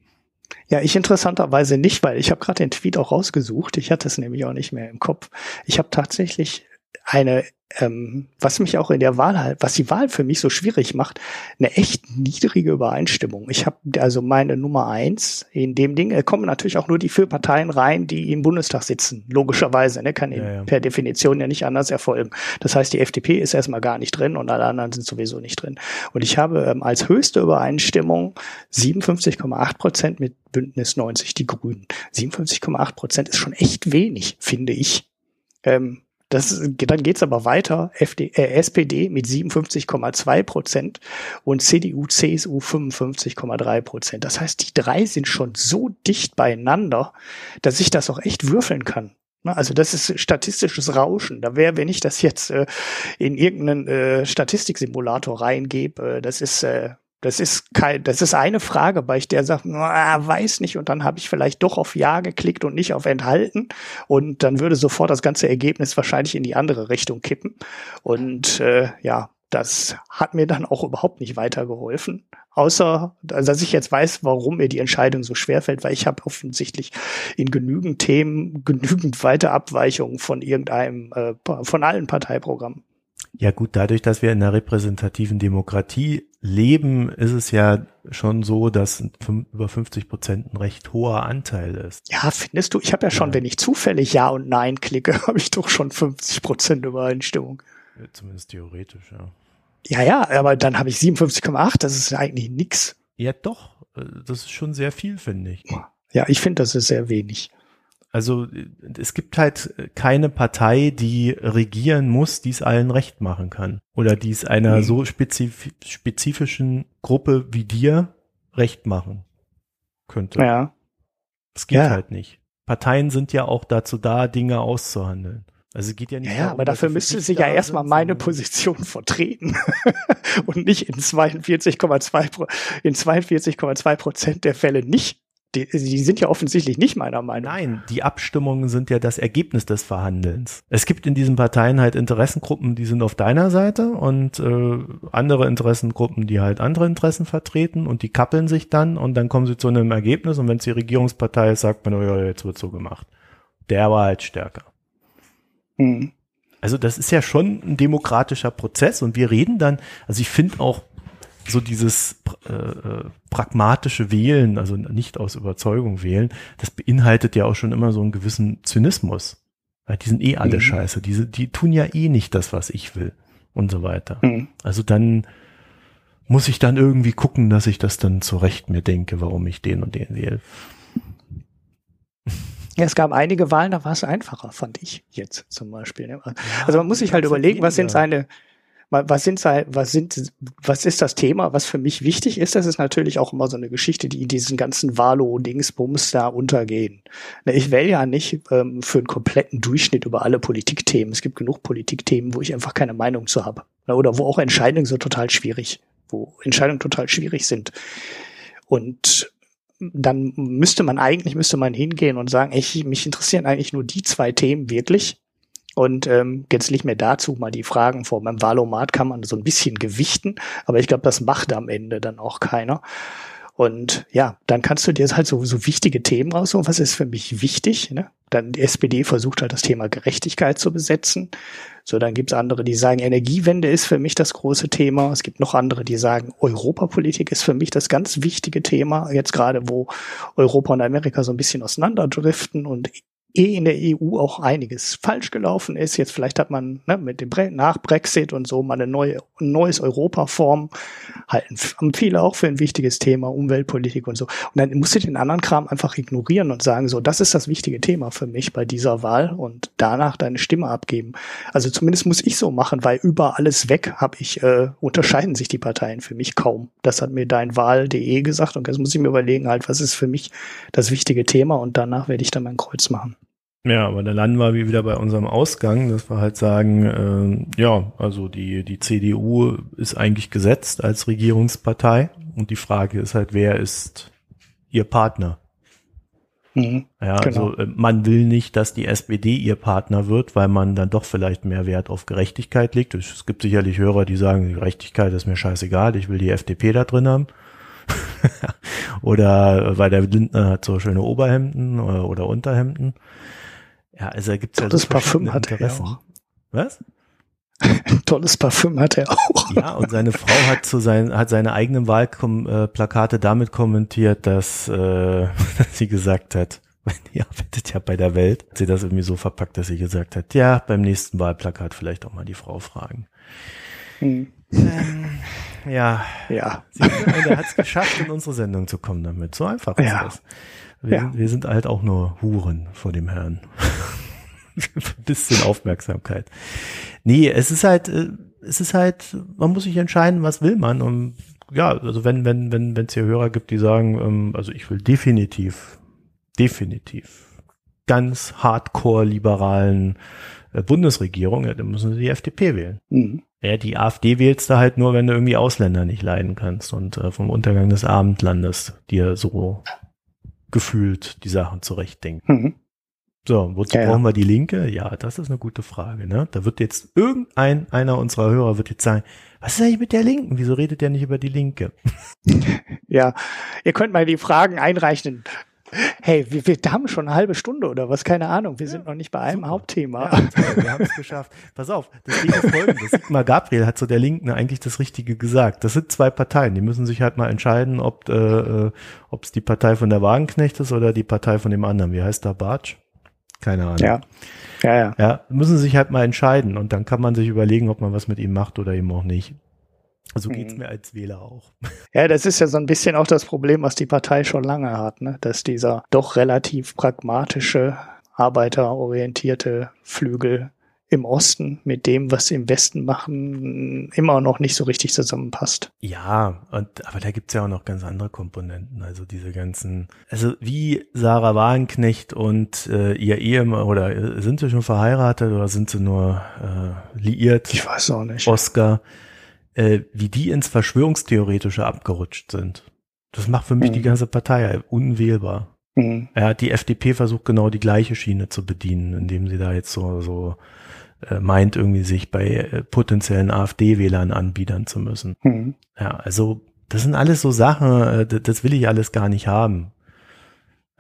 Ja, ich interessanterweise nicht, weil ich habe gerade den Tweet auch rausgesucht. Ich hatte es nämlich auch nicht mehr im Kopf. Ich habe tatsächlich eine ähm, was mich auch in der Wahl halt, was die Wahl für mich so schwierig macht, eine echt niedrige Übereinstimmung. Ich habe also meine Nummer eins in dem Ding, äh, kommen natürlich auch nur die vier Parteien rein, die im Bundestag sitzen. Logischerweise, ne, kann ja, ja. per Definition ja nicht anders erfolgen. Das heißt, die FDP ist erstmal gar nicht drin und alle anderen sind sowieso nicht drin. Und ich habe ähm, als höchste Übereinstimmung 57,8 Prozent mit Bündnis 90 die Grünen. 57,8 Prozent ist schon echt wenig, finde ich. Ähm, das, dann geht's aber weiter. FD, äh, SPD mit 57,2 Prozent und CDU, CSU 55,3 Prozent. Das heißt, die drei sind schon so dicht beieinander, dass ich das auch echt würfeln kann. Also das ist statistisches Rauschen. Da wäre, wenn ich das jetzt äh, in irgendeinen äh, Statistiksimulator reingebe, äh, das ist äh, das ist kein, das ist eine Frage, bei ich der sagt, ah, weiß nicht, und dann habe ich vielleicht doch auf Ja geklickt und nicht auf Enthalten. Und dann würde sofort das ganze Ergebnis wahrscheinlich in die andere Richtung kippen. Und äh, ja, das hat mir dann auch überhaupt nicht weitergeholfen. Außer, dass ich jetzt weiß, warum mir die Entscheidung so schwer fällt, weil ich habe offensichtlich in genügend Themen genügend weite Abweichungen von irgendeinem, äh, von allen Parteiprogrammen. Ja gut, dadurch, dass wir in einer repräsentativen Demokratie leben, ist es ja schon so, dass über 50 Prozent ein recht hoher Anteil ist. Ja, findest du? Ich habe ja schon, ja. wenn ich zufällig Ja und Nein klicke, habe ich doch schon 50 Prozent Übereinstimmung. Ja, zumindest theoretisch, ja. Ja, ja, aber dann habe ich 57,8, das ist eigentlich nix. Ja, doch. Äh, das ist schon sehr viel, finde ich. Ja, ich finde, das ist sehr wenig. Also es gibt halt keine Partei, die regieren muss, die es allen recht machen kann. Oder die es einer mhm. so spezif spezifischen Gruppe wie dir recht machen könnte. Ja. Es geht ja. halt nicht. Parteien sind ja auch dazu da, Dinge auszuhandeln. Also es geht ja nicht. Ja, darum, aber dafür müsste sie ja erstmal meine Position vertreten und nicht in 42,2 in 42,2 Prozent der Fälle nicht die, die sind ja offensichtlich nicht meiner Meinung. Nein, die Abstimmungen sind ja das Ergebnis des Verhandelns. Es gibt in diesen Parteien halt Interessengruppen, die sind auf deiner Seite und äh, andere Interessengruppen, die halt andere Interessen vertreten und die kappeln sich dann und dann kommen sie zu einem Ergebnis und wenn es die Regierungspartei ist, sagt man, oh ja, jetzt wird so gemacht. Der war halt stärker. Mhm. Also das ist ja schon ein demokratischer Prozess und wir reden dann, also ich finde auch so dieses äh, äh, pragmatische Wählen, also nicht aus Überzeugung wählen, das beinhaltet ja auch schon immer so einen gewissen Zynismus. Weil die sind eh alle mhm. scheiße. Die, die tun ja eh nicht das, was ich will und so weiter. Mhm. Also dann muss ich dann irgendwie gucken, dass ich das dann zurecht mir denke, warum ich den und den wähle. Ja, es gab einige Wahlen, da war es einfacher, fand ich jetzt zum Beispiel. Ne? Also man muss sich halt überlegen, was sind seine, was sind was sind, was ist das Thema, was für mich wichtig ist? Das ist natürlich auch immer so eine Geschichte, die in diesen ganzen Valo-Dingsbums da untergehen. Ne, ich wähle ja nicht ähm, für einen kompletten Durchschnitt über alle Politikthemen. Es gibt genug Politikthemen, wo ich einfach keine Meinung zu habe. Ne, oder wo auch Entscheidungen so total schwierig, wo Entscheidungen total schwierig sind. Und dann müsste man eigentlich, müsste man hingehen und sagen, ich, mich interessieren eigentlich nur die zwei Themen wirklich. Und ähm, jetzt nicht mehr dazu mal die Fragen vor meinem Wahlomat kann man so ein bisschen gewichten, aber ich glaube, das macht am Ende dann auch keiner. Und ja, dann kannst du dir halt so, so wichtige Themen raussuchen. Was ist für mich wichtig? Ne? Dann die SPD versucht halt das Thema Gerechtigkeit zu besetzen. So, dann gibt's andere, die sagen, Energiewende ist für mich das große Thema. Es gibt noch andere, die sagen, Europapolitik ist für mich das ganz wichtige Thema. Jetzt gerade, wo Europa und Amerika so ein bisschen auseinanderdriften und eh in der EU auch einiges falsch gelaufen ist. Jetzt vielleicht hat man ne, mit dem Bre nach Brexit und so mal eine neue, ein neues Europa form halten viele auch für ein wichtiges Thema, Umweltpolitik und so. Und dann musst du den anderen Kram einfach ignorieren und sagen, so, das ist das wichtige Thema für mich bei dieser Wahl und danach deine Stimme abgeben. Also zumindest muss ich so machen, weil über alles weg habe ich, äh, unterscheiden sich die Parteien für mich kaum. Das hat mir dein Wahl.de gesagt und jetzt muss ich mir überlegen halt, was ist für mich das wichtige Thema und danach werde ich dann mein Kreuz machen. Ja, aber dann landen wir wieder bei unserem Ausgang, dass wir halt sagen, äh, ja, also die, die CDU ist eigentlich gesetzt als Regierungspartei und die Frage ist halt, wer ist ihr Partner? Mhm, ja, genau. also äh, man will nicht, dass die SPD ihr Partner wird, weil man dann doch vielleicht mehr Wert auf Gerechtigkeit legt. Es gibt sicherlich Hörer, die sagen, Gerechtigkeit ist mir scheißegal, ich will die FDP da drin haben. oder weil der Lindner hat so schöne Oberhemden oder, oder Unterhemden. Ja, also da gibt's ja so Parfüm hat er auch. Was? Ein tolles Parfüm hat er auch. Ja, und seine Frau hat zu sein, hat seine eigenen Wahlplakate damit kommentiert, dass, äh, dass sie gesagt hat, die arbeitet ja bei der Welt, hat sie das irgendwie so verpackt, dass sie gesagt hat, ja, beim nächsten Wahlplakat vielleicht auch mal die Frau fragen. Hm. Ähm, ja. Ja. Sie, er hat es geschafft, in unsere Sendung zu kommen damit. So einfach ist ja. das. Wir, ja. wir sind halt auch nur Huren vor dem Herrn. Ein bisschen Aufmerksamkeit. Nee, es ist halt, äh, es ist halt, man muss sich entscheiden, was will man. Und ja, also wenn, wenn, wenn, wenn es hier Hörer gibt, die sagen, ähm, also ich will definitiv, definitiv ganz hardcore liberalen äh, Bundesregierung, ja, dann müssen sie die FDP wählen. Mhm. Ja, die AfD wählst du halt nur, wenn du irgendwie Ausländer nicht leiden kannst und äh, vom Untergang des Abendlandes dir so gefühlt die Sachen zurechtdenken. Mhm. So, wozu ja, brauchen wir die Linke? Ja, das ist eine gute Frage. Ne? Da wird jetzt irgendein einer unserer Hörer wird jetzt sagen, was ist eigentlich mit der Linken? Wieso redet der nicht über die Linke? Ja, ihr könnt mal die Fragen einreichen. Hey, wir, wir haben schon eine halbe Stunde oder was, keine Ahnung. Wir ja, sind noch nicht bei einem super. Hauptthema. Ja, wir haben es geschafft. Pass auf, das Ding ist folgendes. Sigmar Gabriel hat zu der Linken eigentlich das Richtige gesagt. Das sind zwei Parteien, die müssen sich halt mal entscheiden, ob äh, äh es die Partei von der Wagenknecht ist oder die Partei von dem anderen. Wie heißt da Bartsch? Keine Ahnung. Ja. Ja, ja. Ja, müssen sich halt mal entscheiden und dann kann man sich überlegen, ob man was mit ihm macht oder eben auch nicht. So also geht's mir als Wähler auch. Ja, das ist ja so ein bisschen auch das Problem, was die Partei schon lange hat, ne? dass dieser doch relativ pragmatische, arbeiterorientierte Flügel im Osten mit dem, was sie im Westen machen, immer noch nicht so richtig zusammenpasst. Ja, und aber da gibt's ja auch noch ganz andere Komponenten. Also diese ganzen, also wie Sarah Wagenknecht und äh, ihr Ehemann, oder äh, sind sie schon verheiratet oder sind sie nur äh, liiert? Ich weiß auch nicht. Oscar, äh, wie die ins Verschwörungstheoretische abgerutscht sind. Das macht für mich mhm. die ganze Partei unwählbar. Mhm. Ja, die FDP versucht genau die gleiche Schiene zu bedienen, indem sie da jetzt so, so äh, meint, irgendwie sich bei äh, potenziellen AfD-Wählern anbiedern zu müssen. Mhm. Ja, also das sind alles so Sachen, äh, das will ich alles gar nicht haben.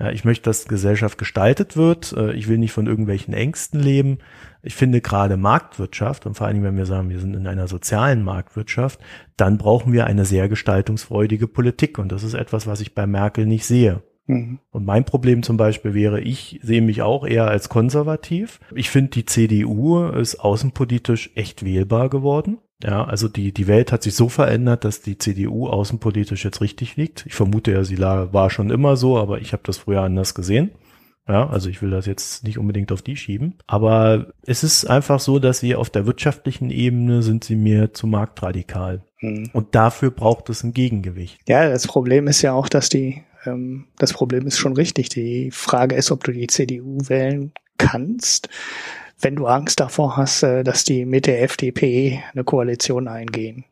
Ja, ich möchte, dass Gesellschaft gestaltet wird. Äh, ich will nicht von irgendwelchen Ängsten leben. Ich finde gerade Marktwirtschaft, und vor allem, wenn wir sagen, wir sind in einer sozialen Marktwirtschaft, dann brauchen wir eine sehr gestaltungsfreudige Politik. Und das ist etwas, was ich bei Merkel nicht sehe. Mhm. Und mein Problem zum Beispiel wäre, ich sehe mich auch eher als konservativ. Ich finde, die CDU ist außenpolitisch echt wählbar geworden. Ja, also die, die Welt hat sich so verändert, dass die CDU außenpolitisch jetzt richtig liegt. Ich vermute ja, sie war schon immer so, aber ich habe das früher anders gesehen. Ja, also ich will das jetzt nicht unbedingt auf die schieben. Aber es ist einfach so, dass sie auf der wirtschaftlichen Ebene sind sie mir zu marktradikal. Mhm. Und dafür braucht es ein Gegengewicht. Ja, das Problem ist ja auch, dass die ähm, das Problem ist schon richtig. Die Frage ist, ob du die CDU wählen kannst, wenn du Angst davor hast, äh, dass die mit der FDP eine Koalition eingehen.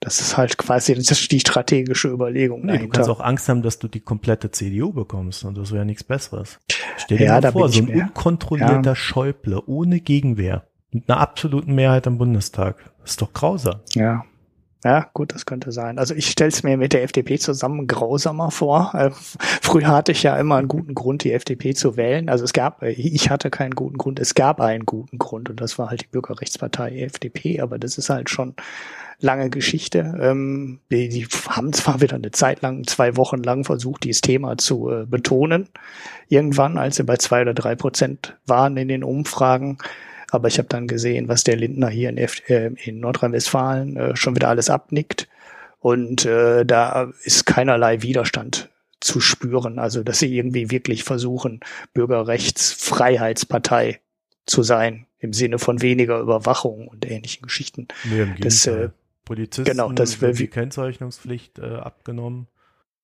Das ist halt quasi das ist die strategische Überlegung. Nee, du kannst auch Angst haben, dass du die komplette CDU bekommst und das wäre nichts Besseres. Stell dir ja, mal vor, so ein mehr. unkontrollierter ja. Schäuble ohne Gegenwehr mit einer absoluten Mehrheit im Bundestag. Das ist doch grausam. Ja. Ja, gut, das könnte sein. Also ich stelle es mir mit der FDP zusammen grausamer vor. Äh, früher hatte ich ja immer einen guten Grund, die FDP zu wählen. Also es gab, äh, ich hatte keinen guten Grund, es gab einen guten Grund und das war halt die Bürgerrechtspartei FDP, aber das ist halt schon lange Geschichte. Ähm, die, die haben zwar wieder eine Zeit lang, zwei Wochen lang versucht, dieses Thema zu äh, betonen. Irgendwann, als sie bei zwei oder drei Prozent waren in den Umfragen, aber ich habe dann gesehen, was der Lindner hier in, äh, in Nordrhein-Westfalen äh, schon wieder alles abnickt. Und äh, da ist keinerlei Widerstand zu spüren. Also, dass sie irgendwie wirklich versuchen, Bürgerrechtsfreiheitspartei zu sein, im Sinne von weniger Überwachung und ähnlichen Geschichten. Nee, im das, äh, Polizisten genau, das die Kennzeichnungspflicht äh, abgenommen.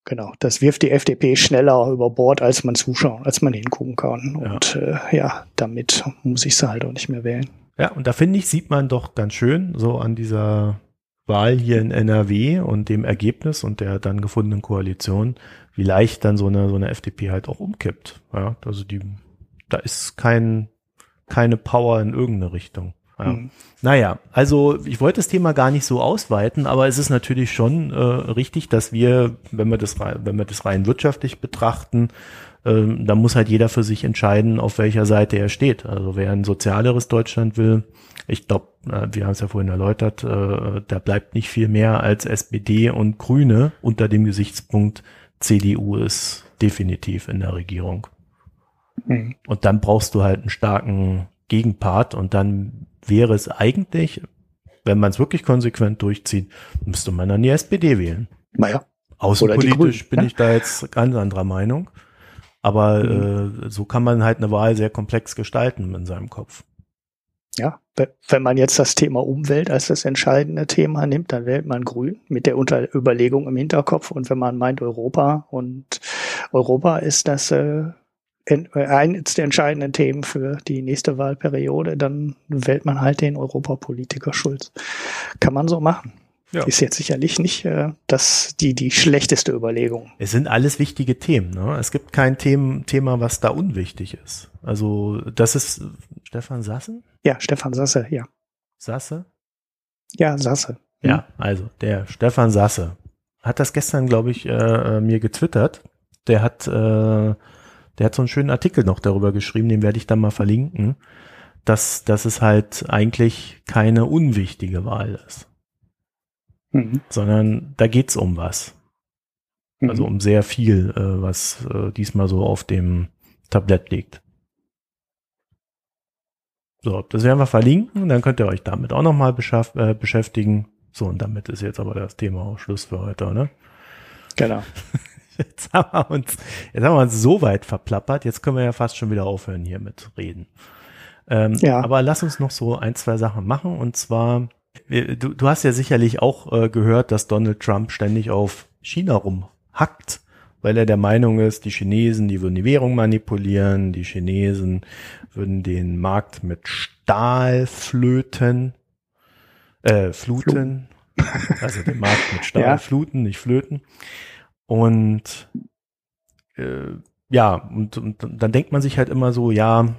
Genau, das wirft die FDP schneller über Bord, als man zuschauen, als man hingucken kann. Ja. Und äh, ja, damit muss ich sie halt auch nicht mehr wählen. Ja, und da finde ich, sieht man doch ganz schön so an dieser Wahl hier in NRW und dem Ergebnis und der dann gefundenen Koalition, wie leicht dann so eine, so eine FDP halt auch umkippt. Ja, also die, da ist kein, keine Power in irgendeine Richtung. Ja. Hm. Naja, also ich wollte das Thema gar nicht so ausweiten, aber es ist natürlich schon äh, richtig, dass wir, wenn wir das, wenn wir das rein wirtschaftlich betrachten, äh, da muss halt jeder für sich entscheiden, auf welcher Seite er steht. Also wer ein sozialeres Deutschland will, ich glaube, äh, wir haben es ja vorhin erläutert, äh, da bleibt nicht viel mehr als SPD und Grüne unter dem Gesichtspunkt CDU ist definitiv in der Regierung. Mhm. Und dann brauchst du halt einen starken Gegenpart und dann wäre es eigentlich, wenn man es wirklich konsequent durchzieht, müsste man dann die SPD wählen. Naja. Außenpolitisch bin ich da jetzt ganz anderer Meinung. Aber mhm. äh, so kann man halt eine Wahl sehr komplex gestalten in seinem Kopf. Ja, wenn man jetzt das Thema Umwelt als das entscheidende Thema nimmt, dann wählt man Grün mit der Unter Überlegung im Hinterkopf. Und wenn man meint Europa und Europa ist das äh, eines der entscheidenden Themen für die nächste Wahlperiode, dann wählt man halt den Europapolitiker Schulz. Kann man so machen. Ja. Ist jetzt sicherlich nicht äh, das die die schlechteste Überlegung. Es sind alles wichtige Themen. Ne? Es gibt kein Themen, Thema, was da unwichtig ist. Also das ist Stefan Sassen? Ja, Stefan Sasse, ja. Sasse? Ja, Sasse. Ja, mhm. also der Stefan Sasse hat das gestern, glaube ich, äh, äh, mir getwittert. Der hat äh, der hat so einen schönen Artikel noch darüber geschrieben, den werde ich dann mal verlinken, dass, dass es halt eigentlich keine unwichtige Wahl ist. Mhm. Sondern da geht's um was. Mhm. Also um sehr viel, äh, was äh, diesmal so auf dem Tablett liegt. So, das werden wir verlinken, dann könnt ihr euch damit auch nochmal äh, beschäftigen. So, und damit ist jetzt aber das Thema auch Schluss für heute, ne? Genau. Jetzt haben wir uns, jetzt haben wir uns so weit verplappert, jetzt können wir ja fast schon wieder aufhören hier mit reden. Ähm, ja. Aber lass uns noch so ein, zwei Sachen machen und zwar, du, du hast ja sicherlich auch äh, gehört, dass Donald Trump ständig auf China rumhackt, weil er der Meinung ist, die Chinesen, die würden die Währung manipulieren, die Chinesen würden den Markt mit Stahl flöten, äh, fluten, also den Markt mit Stahl ja. fluten, nicht flöten. Und äh, ja, und, und dann denkt man sich halt immer so, ja,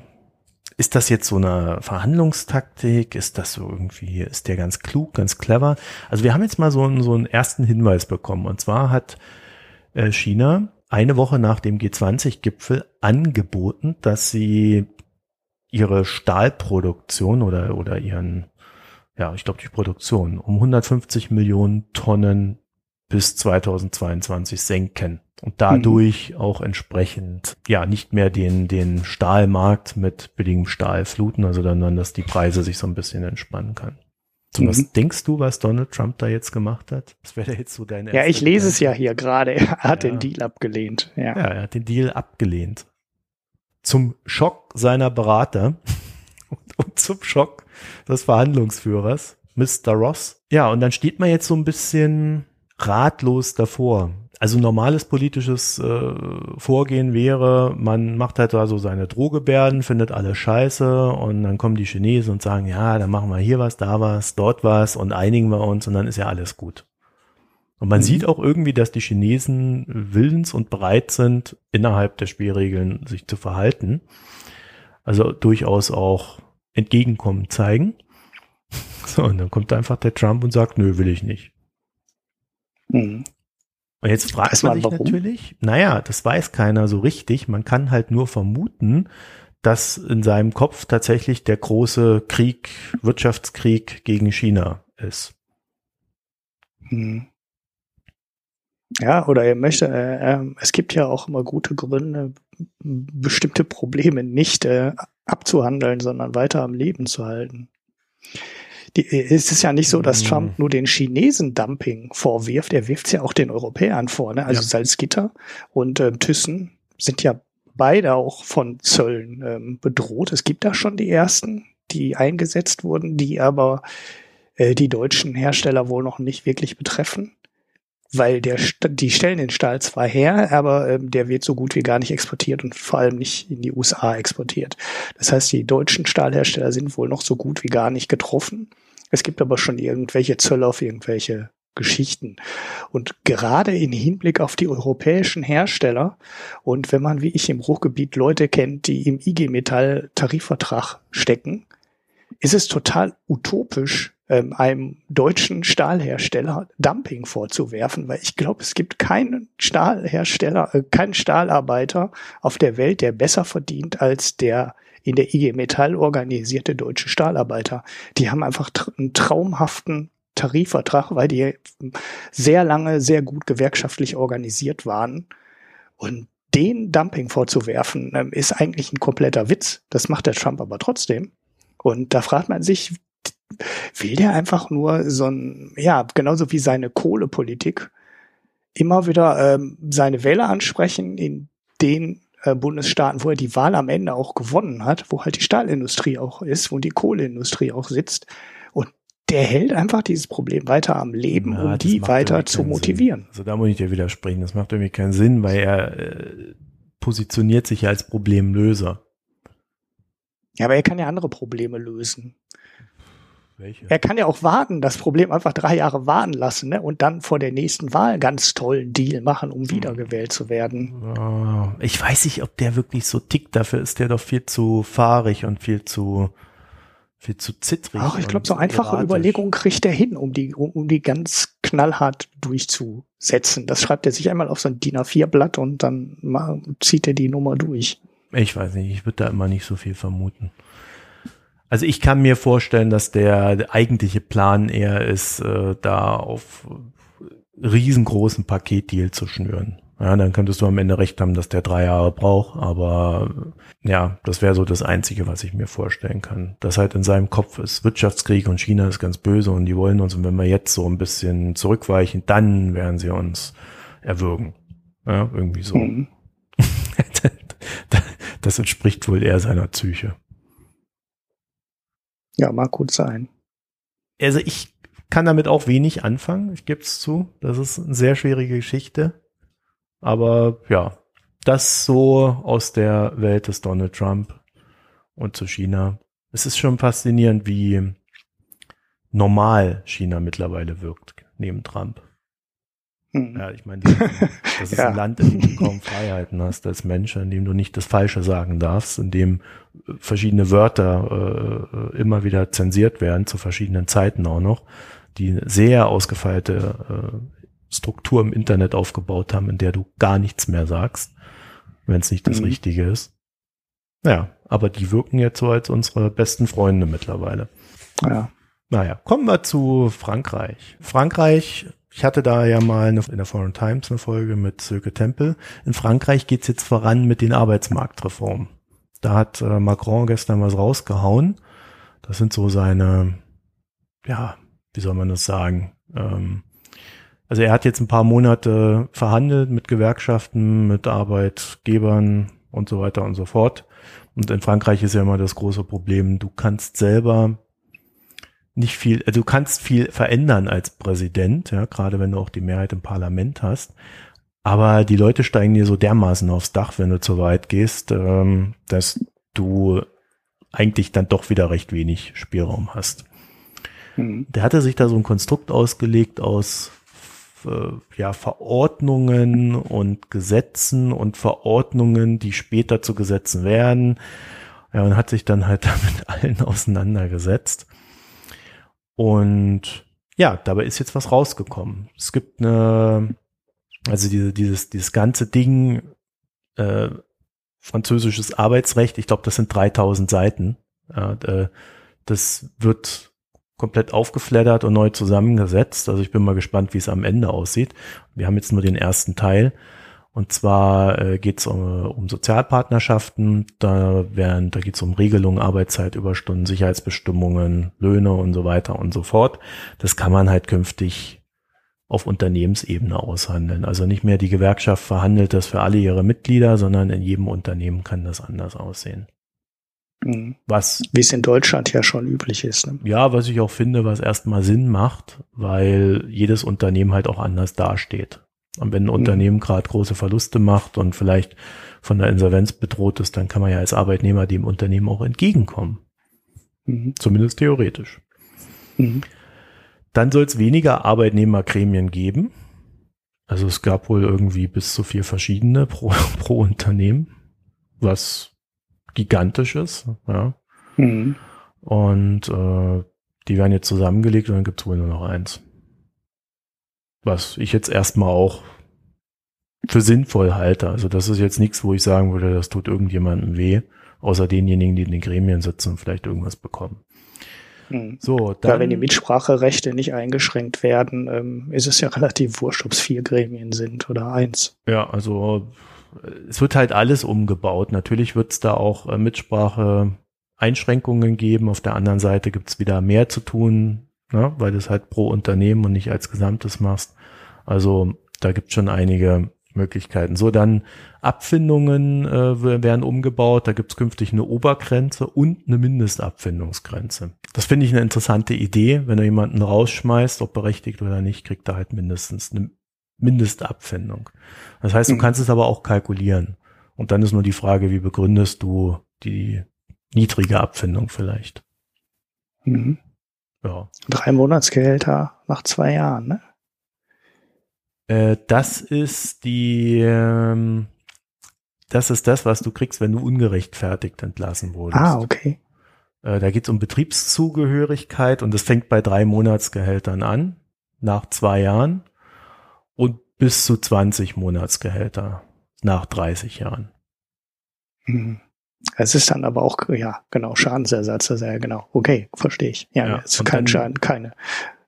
ist das jetzt so eine Verhandlungstaktik? Ist das so irgendwie, ist der ganz klug, ganz clever? Also wir haben jetzt mal so einen, so einen ersten Hinweis bekommen. Und zwar hat äh, China eine Woche nach dem G20-Gipfel angeboten, dass sie ihre Stahlproduktion oder, oder ihren, ja, ich glaube die Produktion um 150 Millionen Tonnen bis 2022 senken und dadurch mhm. auch entsprechend ja nicht mehr den den Stahlmarkt mit billigem Stahl fluten, also dann, dann dass die Preise sich so ein bisschen entspannen kann. So, mhm. was denkst du, was Donald Trump da jetzt gemacht hat? Was wäre jetzt so deine Ja, ich lese es ja hier gerade. Er hat ja. den Deal abgelehnt. Ja. ja, er hat den Deal abgelehnt. Zum Schock seiner Berater und, und zum Schock des Verhandlungsführers, Mr. Ross. Ja, und dann steht man jetzt so ein bisschen ratlos davor. Also normales politisches äh, Vorgehen wäre, man macht halt da so seine Drohgebärden, findet alle scheiße und dann kommen die Chinesen und sagen, ja, dann machen wir hier was, da was, dort was und einigen wir uns und dann ist ja alles gut. Und man mhm. sieht auch irgendwie, dass die Chinesen willens und bereit sind, innerhalb der Spielregeln sich zu verhalten. Also durchaus auch Entgegenkommen zeigen. So, und dann kommt einfach der Trump und sagt, nö, will ich nicht. Mhm. Und jetzt fragt weiß man, sich warum? natürlich, naja, das weiß keiner so richtig. Man kann halt nur vermuten, dass in seinem Kopf tatsächlich der große Krieg, Wirtschaftskrieg gegen China ist. Hm. Ja, oder er möchte, äh, äh, es gibt ja auch immer gute Gründe, bestimmte Probleme nicht äh, abzuhandeln, sondern weiter am Leben zu halten die, es ist ja nicht so, dass mhm. Trump nur den Chinesen Dumping vorwirft, er wirft es ja auch den Europäern vor. Ne? Also ja. Salzgitter und ähm, Thyssen sind ja beide auch von Zöllen ähm, bedroht. Es gibt da schon die ersten, die eingesetzt wurden, die aber äh, die deutschen Hersteller wohl noch nicht wirklich betreffen. Weil der, die stellen den Stahl zwar her, aber ähm, der wird so gut wie gar nicht exportiert und vor allem nicht in die USA exportiert. Das heißt, die deutschen Stahlhersteller sind wohl noch so gut wie gar nicht getroffen. Es gibt aber schon irgendwelche Zölle auf irgendwelche Geschichten. Und gerade in Hinblick auf die europäischen Hersteller und wenn man wie ich im Ruhrgebiet Leute kennt, die im IG Metall Tarifvertrag stecken, ist es total utopisch, ähm, einem deutschen Stahlhersteller Dumping vorzuwerfen, weil ich glaube, es gibt keinen Stahlhersteller, äh, keinen Stahlarbeiter auf der Welt, der besser verdient als der in der IG Metall organisierte deutsche Stahlarbeiter. Die haben einfach einen traumhaften Tarifvertrag, weil die sehr lange sehr gut gewerkschaftlich organisiert waren. Und den Dumping vorzuwerfen, ähm, ist eigentlich ein kompletter Witz. Das macht der Trump aber trotzdem. Und da fragt man sich, will der einfach nur so ein, ja, genauso wie seine Kohlepolitik, immer wieder ähm, seine Wähler ansprechen in den äh, Bundesstaaten, wo er die Wahl am Ende auch gewonnen hat, wo halt die Stahlindustrie auch ist, wo die Kohleindustrie auch sitzt. Und der hält einfach dieses Problem weiter am Leben, Na, um die weiter zu motivieren. Sinn. Also da muss ich dir widersprechen. Das macht irgendwie keinen Sinn, weil er äh, positioniert sich ja als Problemlöser. Ja, aber er kann ja andere Probleme lösen. Welche? Er kann ja auch warten, das Problem einfach drei Jahre warten lassen ne? und dann vor der nächsten Wahl ganz tollen Deal machen, um wiedergewählt zu werden. Ich weiß nicht, ob der wirklich so tickt. Dafür ist der doch viel zu fahrig und viel zu viel zu zittrig. Ach, ich glaube, so einfache erratisch. Überlegungen kriegt er hin, um die, um, um die ganz knallhart durchzusetzen. Das schreibt er sich einmal auf so ein DIN A4-Blatt und dann mal, zieht er die Nummer durch. Ich weiß nicht, ich würde da immer nicht so viel vermuten. Also ich kann mir vorstellen, dass der, eigentliche Plan eher ist, äh, da auf riesengroßen Paketdeal zu schnüren. Ja, dann könntest du am Ende recht haben, dass der drei Jahre braucht, aber ja, das wäre so das Einzige, was ich mir vorstellen kann. Das halt in seinem Kopf ist Wirtschaftskrieg und China ist ganz böse und die wollen uns und wenn wir jetzt so ein bisschen zurückweichen, dann werden sie uns erwürgen. Ja, irgendwie so. Mhm. das entspricht wohl eher seiner Psyche. Ja, mag gut sein. Also ich kann damit auch wenig anfangen, ich gebe es zu. Das ist eine sehr schwierige Geschichte. Aber ja, das so aus der Welt des Donald Trump und zu China. Es ist schon faszinierend, wie normal China mittlerweile wirkt neben Trump. Hm. Ja, ich meine, das ist ja. ein Land, in dem du kaum Freiheiten hast als Mensch, in dem du nicht das Falsche sagen darfst, in dem verschiedene Wörter äh, immer wieder zensiert werden, zu verschiedenen Zeiten auch noch, die sehr ausgefeilte äh, Struktur im Internet aufgebaut haben, in der du gar nichts mehr sagst, wenn es nicht das mhm. Richtige ist. Ja, aber die wirken jetzt so als unsere besten Freunde mittlerweile. Ja. Naja, kommen wir zu Frankreich. Frankreich ich hatte da ja mal eine, in der Foreign Times eine Folge mit Silke Tempel. In Frankreich geht's jetzt voran mit den Arbeitsmarktreformen. Da hat äh, Macron gestern was rausgehauen. Das sind so seine, ja, wie soll man das sagen? Ähm, also er hat jetzt ein paar Monate verhandelt mit Gewerkschaften, mit Arbeitgebern und so weiter und so fort. Und in Frankreich ist ja immer das große Problem, du kannst selber nicht viel, also du kannst viel verändern als Präsident, ja, gerade wenn du auch die Mehrheit im Parlament hast. Aber die Leute steigen dir so dermaßen aufs Dach, wenn du zu weit gehst, ähm, dass du eigentlich dann doch wieder recht wenig Spielraum hast. Mhm. Der hatte sich da so ein Konstrukt ausgelegt aus äh, ja, Verordnungen und Gesetzen und Verordnungen, die später zu Gesetzen werden. Ja, und hat sich dann halt damit allen auseinandergesetzt. Und ja, dabei ist jetzt was rausgekommen. Es gibt eine, also diese, dieses, dieses ganze Ding, äh, französisches Arbeitsrecht, ich glaube, das sind 3000 Seiten. Ja, äh, das wird komplett aufgeflattert und neu zusammengesetzt. Also ich bin mal gespannt, wie es am Ende aussieht. Wir haben jetzt nur den ersten Teil. Und zwar äh, geht es um, um Sozialpartnerschaften, da werden, da geht es um Regelungen, Arbeitszeit, Überstunden, Sicherheitsbestimmungen, Löhne und so weiter und so fort. Das kann man halt künftig auf Unternehmensebene aushandeln. Also nicht mehr die Gewerkschaft verhandelt das für alle ihre Mitglieder, sondern in jedem Unternehmen kann das anders aussehen. Mhm. Was, wie es in Deutschland ja schon üblich ist. Ne? Ja, was ich auch finde, was erstmal Sinn macht, weil jedes Unternehmen halt auch anders dasteht. Und wenn ein mhm. Unternehmen gerade große Verluste macht und vielleicht von der Insolvenz bedroht ist, dann kann man ja als Arbeitnehmer dem Unternehmen auch entgegenkommen. Mhm. Zumindest theoretisch. Mhm. Dann soll es weniger Arbeitnehmergremien geben. Also es gab wohl irgendwie bis zu vier verschiedene pro, pro Unternehmen, was gigantisch ist. Ja. Mhm. Und äh, die werden jetzt zusammengelegt und dann gibt es wohl nur noch eins. Was ich jetzt erstmal auch für sinnvoll halte. Also das ist jetzt nichts, wo ich sagen würde, das tut irgendjemandem weh, außer denjenigen, die in den Gremien sitzen und vielleicht irgendwas bekommen. Hm. So, dann, ja, wenn die Mitspracherechte nicht eingeschränkt werden, ähm, ist es ja relativ wurscht, ob es vier Gremien sind oder eins. Ja, also es wird halt alles umgebaut. Natürlich wird es da auch äh, Mitsprache Einschränkungen geben. Auf der anderen Seite gibt es wieder mehr zu tun, ne, weil du es halt pro Unternehmen und nicht als Gesamtes machst. Also da gibt es schon einige Möglichkeiten. So, dann Abfindungen äh, werden umgebaut. Da gibt es künftig eine Obergrenze und eine Mindestabfindungsgrenze. Das finde ich eine interessante Idee. Wenn er jemanden rausschmeißt, ob berechtigt oder nicht, kriegt er halt mindestens eine Mindestabfindung. Das heißt, du mhm. kannst es aber auch kalkulieren. Und dann ist nur die Frage, wie begründest du die niedrige Abfindung vielleicht? Mhm. Ja. Drei Monatsgehälter nach zwei Jahren, ne? Äh, das ist die, ähm, das ist das, was du kriegst, wenn du ungerechtfertigt entlassen wurdest. Ah, okay. Äh, da geht es um Betriebszugehörigkeit und das fängt bei drei Monatsgehältern an, nach zwei Jahren und bis zu 20 Monatsgehälter nach 30 Jahren. Mhm. Es ist dann aber auch, ja, genau, Schadensersatz, also ja, genau. Okay, verstehe ich. Ja, ja es ist kein dann, Schaden, keine.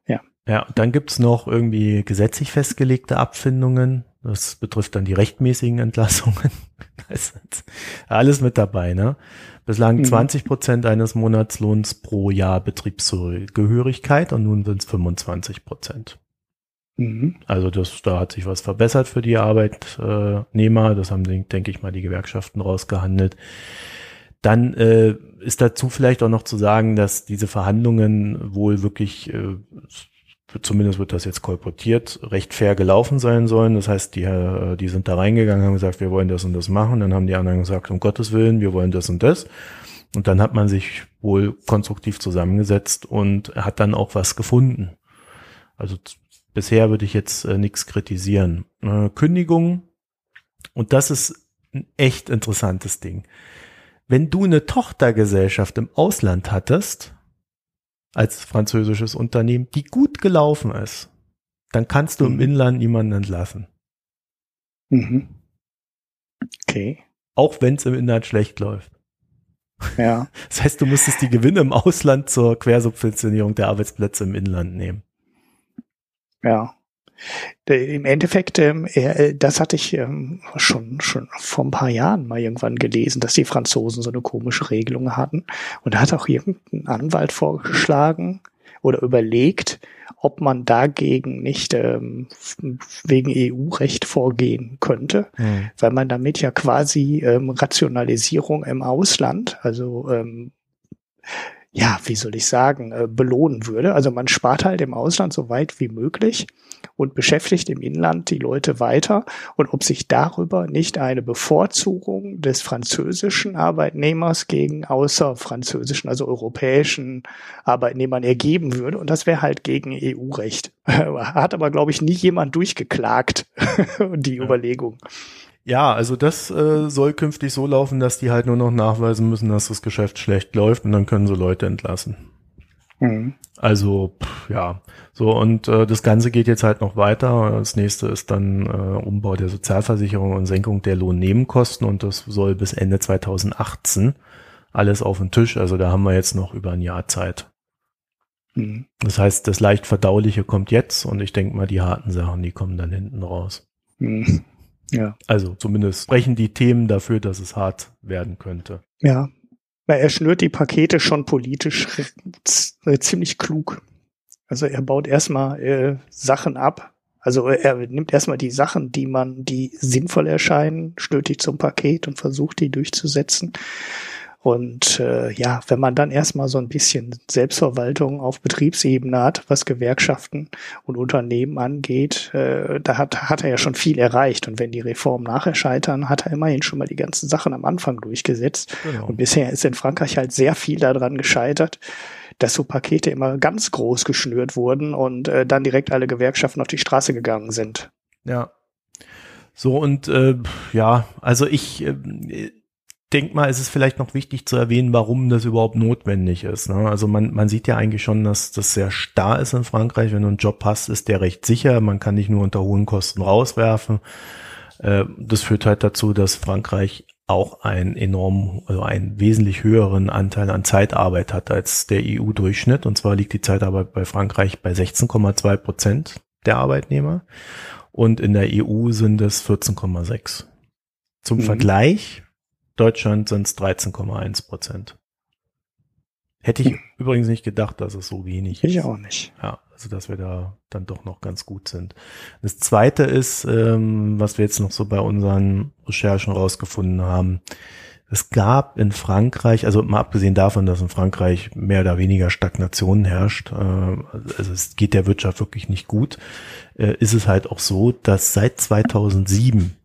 Ja. Ja, und dann gibt's noch irgendwie gesetzlich festgelegte Abfindungen. Das betrifft dann die rechtmäßigen Entlassungen. alles mit dabei, ne? Bislang mhm. 20 Prozent eines Monatslohns pro Jahr Betriebszugehörigkeit und nun sind es 25 Prozent. Mhm. Also das, da hat sich was verbessert für die Arbeitnehmer. Das haben, denke ich mal, die Gewerkschaften rausgehandelt. Dann äh, ist dazu vielleicht auch noch zu sagen, dass diese Verhandlungen wohl wirklich, äh, zumindest wird das jetzt kolportiert, recht fair gelaufen sein sollen. Das heißt, die, äh, die sind da reingegangen, haben gesagt, wir wollen das und das machen. Dann haben die anderen gesagt, um Gottes Willen, wir wollen das und das. Und dann hat man sich wohl konstruktiv zusammengesetzt und hat dann auch was gefunden. Also Bisher würde ich jetzt äh, nichts kritisieren. Äh, Kündigung, und das ist ein echt interessantes Ding. Wenn du eine Tochtergesellschaft im Ausland hattest, als französisches Unternehmen, die gut gelaufen ist, dann kannst du mhm. im Inland niemanden entlassen. Mhm. Okay. Auch wenn es im Inland schlecht läuft. Ja. Das heißt, du musstest die Gewinne im Ausland zur Quersubventionierung der Arbeitsplätze im Inland nehmen. Ja. Im Endeffekt, ähm, er, das hatte ich ähm, schon, schon vor ein paar Jahren mal irgendwann gelesen, dass die Franzosen so eine komische Regelung hatten. Und da hat auch irgendein Anwalt vorgeschlagen oder überlegt, ob man dagegen nicht ähm, wegen EU-Recht vorgehen könnte, mhm. weil man damit ja quasi ähm, Rationalisierung im Ausland, also ähm, ja, wie soll ich sagen, äh, belohnen würde. Also man spart halt im Ausland so weit wie möglich und beschäftigt im Inland die Leute weiter und ob sich darüber nicht eine Bevorzugung des französischen Arbeitnehmers gegen außer französischen, also europäischen Arbeitnehmern ergeben würde. Und das wäre halt gegen EU-Recht. Hat aber, glaube ich, nie jemand durchgeklagt, die ja. Überlegung. Ja, also das äh, soll künftig so laufen, dass die halt nur noch nachweisen müssen, dass das Geschäft schlecht läuft und dann können sie Leute entlassen. Mhm. Also pff, ja, so und äh, das Ganze geht jetzt halt noch weiter. Das nächste ist dann äh, Umbau der Sozialversicherung und Senkung der Lohnnebenkosten und das soll bis Ende 2018 alles auf den Tisch. Also da haben wir jetzt noch über ein Jahr Zeit. Mhm. Das heißt, das leicht verdauliche kommt jetzt und ich denke mal, die harten Sachen, die kommen dann hinten raus. Mhm. Ja. Also zumindest sprechen die Themen dafür, dass es hart werden könnte. Ja. Weil er schnürt die Pakete schon politisch ziemlich klug. Also er baut erstmal äh, Sachen ab. Also er nimmt erstmal die Sachen, die man, die sinnvoll erscheinen, die zum Paket und versucht die durchzusetzen. Und äh, ja, wenn man dann erstmal so ein bisschen Selbstverwaltung auf Betriebsebene hat, was Gewerkschaften und Unternehmen angeht, äh, da hat, hat er ja schon viel erreicht. Und wenn die Reformen nachher scheitern, hat er immerhin schon mal die ganzen Sachen am Anfang durchgesetzt. Genau. Und bisher ist in Frankreich halt sehr viel daran gescheitert, dass so Pakete immer ganz groß geschnürt wurden und äh, dann direkt alle Gewerkschaften auf die Straße gegangen sind. Ja. So und äh, ja, also ich äh, denke mal, es ist vielleicht noch wichtig zu erwähnen, warum das überhaupt notwendig ist. Ne? Also man, man sieht ja eigentlich schon, dass das sehr starr ist in Frankreich. Wenn du einen Job hast, ist der recht sicher. Man kann nicht nur unter hohen Kosten rauswerfen. Äh, das führt halt dazu, dass Frankreich auch einen enorm, also einen wesentlich höheren Anteil an Zeitarbeit hat als der EU-Durchschnitt. Und zwar liegt die Zeitarbeit bei Frankreich bei 16,2 Prozent der Arbeitnehmer. Und in der EU sind es 14,6. Zum mhm. Vergleich, Deutschland sind es 13,1 Prozent. Hätte ich übrigens nicht gedacht, dass es so wenig ist. Ich auch nicht. Ja, also dass wir da dann doch noch ganz gut sind. Das zweite ist, ähm, was wir jetzt noch so bei unseren Recherchen rausgefunden haben, es gab in Frankreich, also mal abgesehen davon, dass in Frankreich mehr oder weniger Stagnation herrscht, äh, also es geht der Wirtschaft wirklich nicht gut, äh, ist es halt auch so, dass seit 2007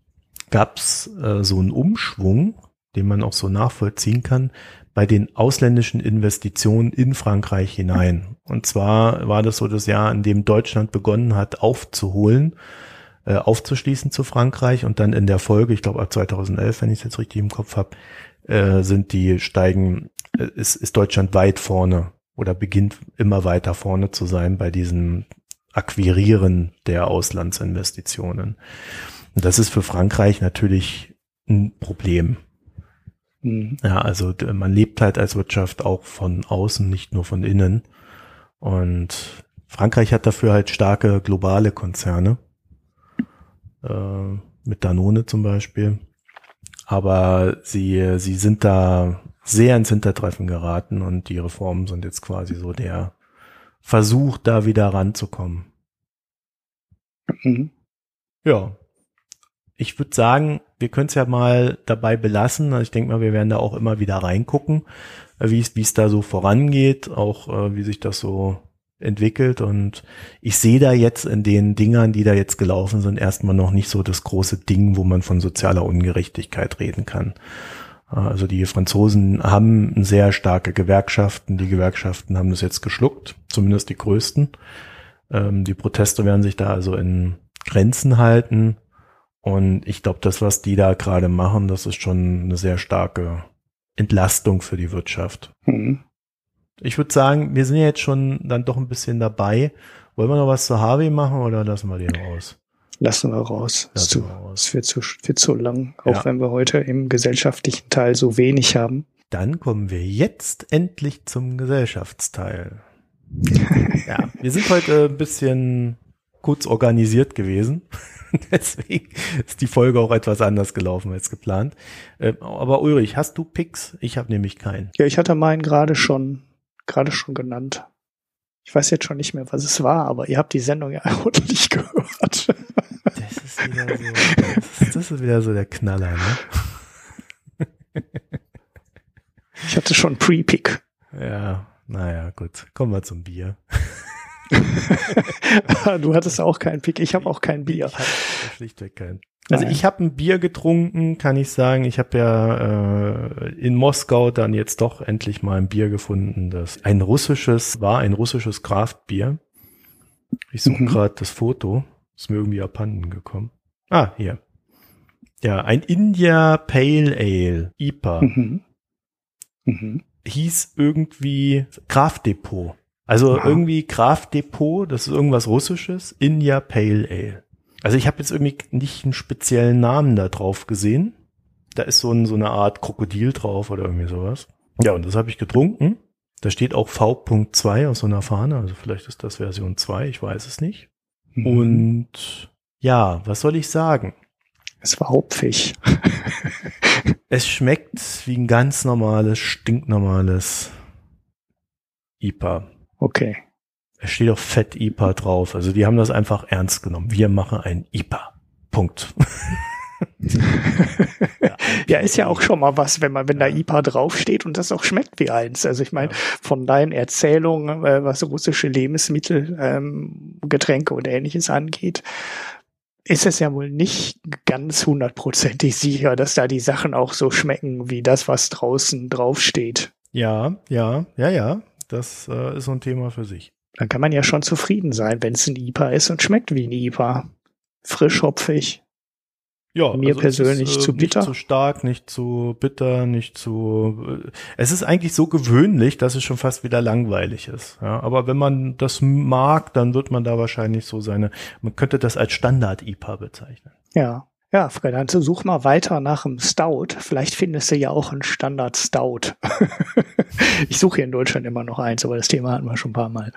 gab es äh, so einen Umschwung, den man auch so nachvollziehen kann, bei den ausländischen Investitionen in Frankreich hinein. Und zwar war das so das Jahr, in dem Deutschland begonnen hat, aufzuholen, äh, aufzuschließen zu Frankreich und dann in der Folge, ich glaube ab 2011, wenn ich es jetzt richtig im Kopf habe, äh, sind die steigen, äh, ist, ist Deutschland weit vorne oder beginnt immer weiter vorne zu sein bei diesem Akquirieren der Auslandsinvestitionen. Und das ist für Frankreich natürlich ein Problem. Mhm. Ja, also man lebt halt als Wirtschaft auch von außen, nicht nur von innen. Und Frankreich hat dafür halt starke globale Konzerne. Äh, mit Danone zum Beispiel. Aber sie, sie sind da sehr ins Hintertreffen geraten und die Reformen sind jetzt quasi so der Versuch, da wieder ranzukommen. Mhm. Ja, ich würde sagen, wir können es ja mal dabei belassen. Also ich denke mal, wir werden da auch immer wieder reingucken, äh, wie es wie es da so vorangeht, auch äh, wie sich das so entwickelt. Und ich sehe da jetzt in den Dingern, die da jetzt gelaufen sind, erstmal noch nicht so das große Ding, wo man von sozialer Ungerechtigkeit reden kann. Äh, also die Franzosen haben sehr starke Gewerkschaften. Die Gewerkschaften haben das jetzt geschluckt, zumindest die größten. Ähm, die Proteste werden sich da also in Grenzen halten. Und ich glaube, das, was die da gerade machen, das ist schon eine sehr starke Entlastung für die Wirtschaft. Mhm. Ich würde sagen, wir sind jetzt schon dann doch ein bisschen dabei. Wollen wir noch was zu Harvey machen oder lassen wir den raus? Lassen wir raus. Lassen zu, wir raus. Es wird zu, wird zu lang, auch ja. wenn wir heute im gesellschaftlichen Teil so wenig haben. Dann kommen wir jetzt endlich zum Gesellschaftsteil. ja, wir sind heute ein bisschen kurz organisiert gewesen. Deswegen ist die Folge auch etwas anders gelaufen als geplant. Äh, aber Ulrich, hast du Picks? Ich habe nämlich keinen. Ja, ich hatte meinen gerade schon, gerade schon genannt. Ich weiß jetzt schon nicht mehr, was es war, aber ihr habt die Sendung ja ordentlich gehört. Das ist wieder so, das ist, das ist wieder so der Knaller, ne? Ich hatte schon Pre-Pick. Ja, naja, gut. Kommen wir zum Bier. du hattest auch keinen Pick. Ich habe auch kein Bier. Schlichtweg keinen. Also Nein. ich habe ein Bier getrunken, kann ich sagen. Ich habe ja äh, in Moskau dann jetzt doch endlich mal ein Bier gefunden, das ein russisches war, ein russisches Kraftbier. Ich suche mhm. gerade das Foto, ist mir irgendwie abhanden gekommen. Ah, hier. Ja, ein India Pale Ale, IPA. Mhm. Mhm. Hieß irgendwie Kraftdepot. Also ja. irgendwie Kraftdepot, das ist irgendwas Russisches, India Pale Ale. Also ich habe jetzt irgendwie nicht einen speziellen Namen da drauf gesehen. Da ist so, ein, so eine Art Krokodil drauf oder irgendwie sowas. Ja, und das habe ich getrunken. Da steht auch V.2 aus so einer Fahne, also vielleicht ist das Version 2, ich weiß es nicht. Mhm. Und ja, was soll ich sagen? Es war hopfig. es schmeckt wie ein ganz normales, stinknormales IPA. Okay. Es steht auch Fett IPA drauf. Also die haben das einfach ernst genommen. Wir machen ein IPA. Punkt. ja, ist ja auch schon mal was, wenn man, wenn da IPA draufsteht und das auch schmeckt wie eins. Also ich meine, von deinen Erzählungen, äh, was russische Lebensmittel, ähm, Getränke und ähnliches angeht, ist es ja wohl nicht ganz hundertprozentig sicher, dass da die Sachen auch so schmecken wie das, was draußen draufsteht. Ja, ja, ja, ja. Das äh, ist so ein Thema für sich. Dann kann man ja schon zufrieden sein, wenn es ein IPA ist und schmeckt wie ein IPA. Frisch, hopfig. Ja, mir also persönlich ist, äh, zu bitter. Nicht zu stark, nicht zu bitter, nicht zu. Äh, es ist eigentlich so gewöhnlich, dass es schon fast wieder langweilig ist. Ja, aber wenn man das mag, dann wird man da wahrscheinlich so seine. Man könnte das als Standard-IPA bezeichnen. Ja. Ja, Fred, dann such mal weiter nach einem Stout. Vielleicht findest du ja auch einen Standard Stout. ich suche hier in Deutschland immer noch eins, aber das Thema hatten wir schon ein paar Mal.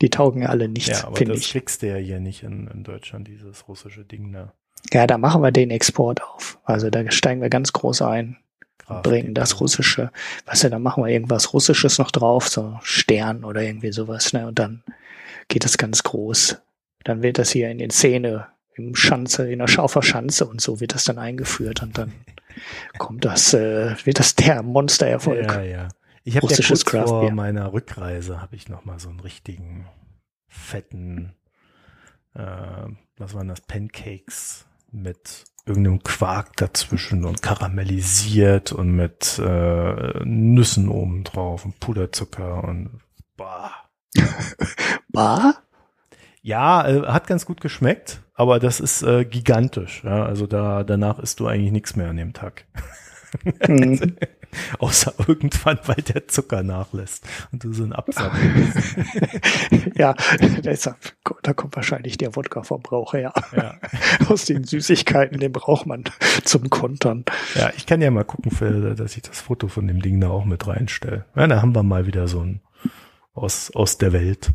Die taugen ja alle nichts, ja, finde ich. Das kriegst du ja hier nicht in, in Deutschland, dieses russische Ding da. Ja, da machen wir den Export auf. Also da steigen wir ganz groß ein. Kraft, bringen das Russische. Was ja, da machen wir irgendwas Russisches noch drauf, so Stern oder irgendwie sowas, ne? Und dann geht das ganz groß. Dann wird das hier in den Szene, im Schanze, in der Schauferschanze und so wird das dann eingeführt und dann kommt das, äh, wird das der Monstererfolg. Ja, ja. Ich habe ja kurz Craft vor meiner Rückreise habe ich noch mal so einen richtigen fetten, äh, was waren das, Pancakes mit irgendeinem Quark dazwischen und karamellisiert und mit äh, Nüssen oben drauf und Puderzucker und bah. bah? Ja, äh, hat ganz gut geschmeckt, aber das ist äh, gigantisch. Ja? Also da danach isst du eigentlich nichts mehr an dem Tag. Mhm. Außer irgendwann, weil der Zucker nachlässt und du so ein Absack Ja, deshalb, da kommt wahrscheinlich der Wodka-Verbrauch her. Ja. Aus den Süßigkeiten, den braucht man zum Kontern. Ja, ich kann ja mal gucken, für, dass ich das Foto von dem Ding da auch mit reinstelle. Ja, da haben wir mal wieder so ein aus, aus der Welt.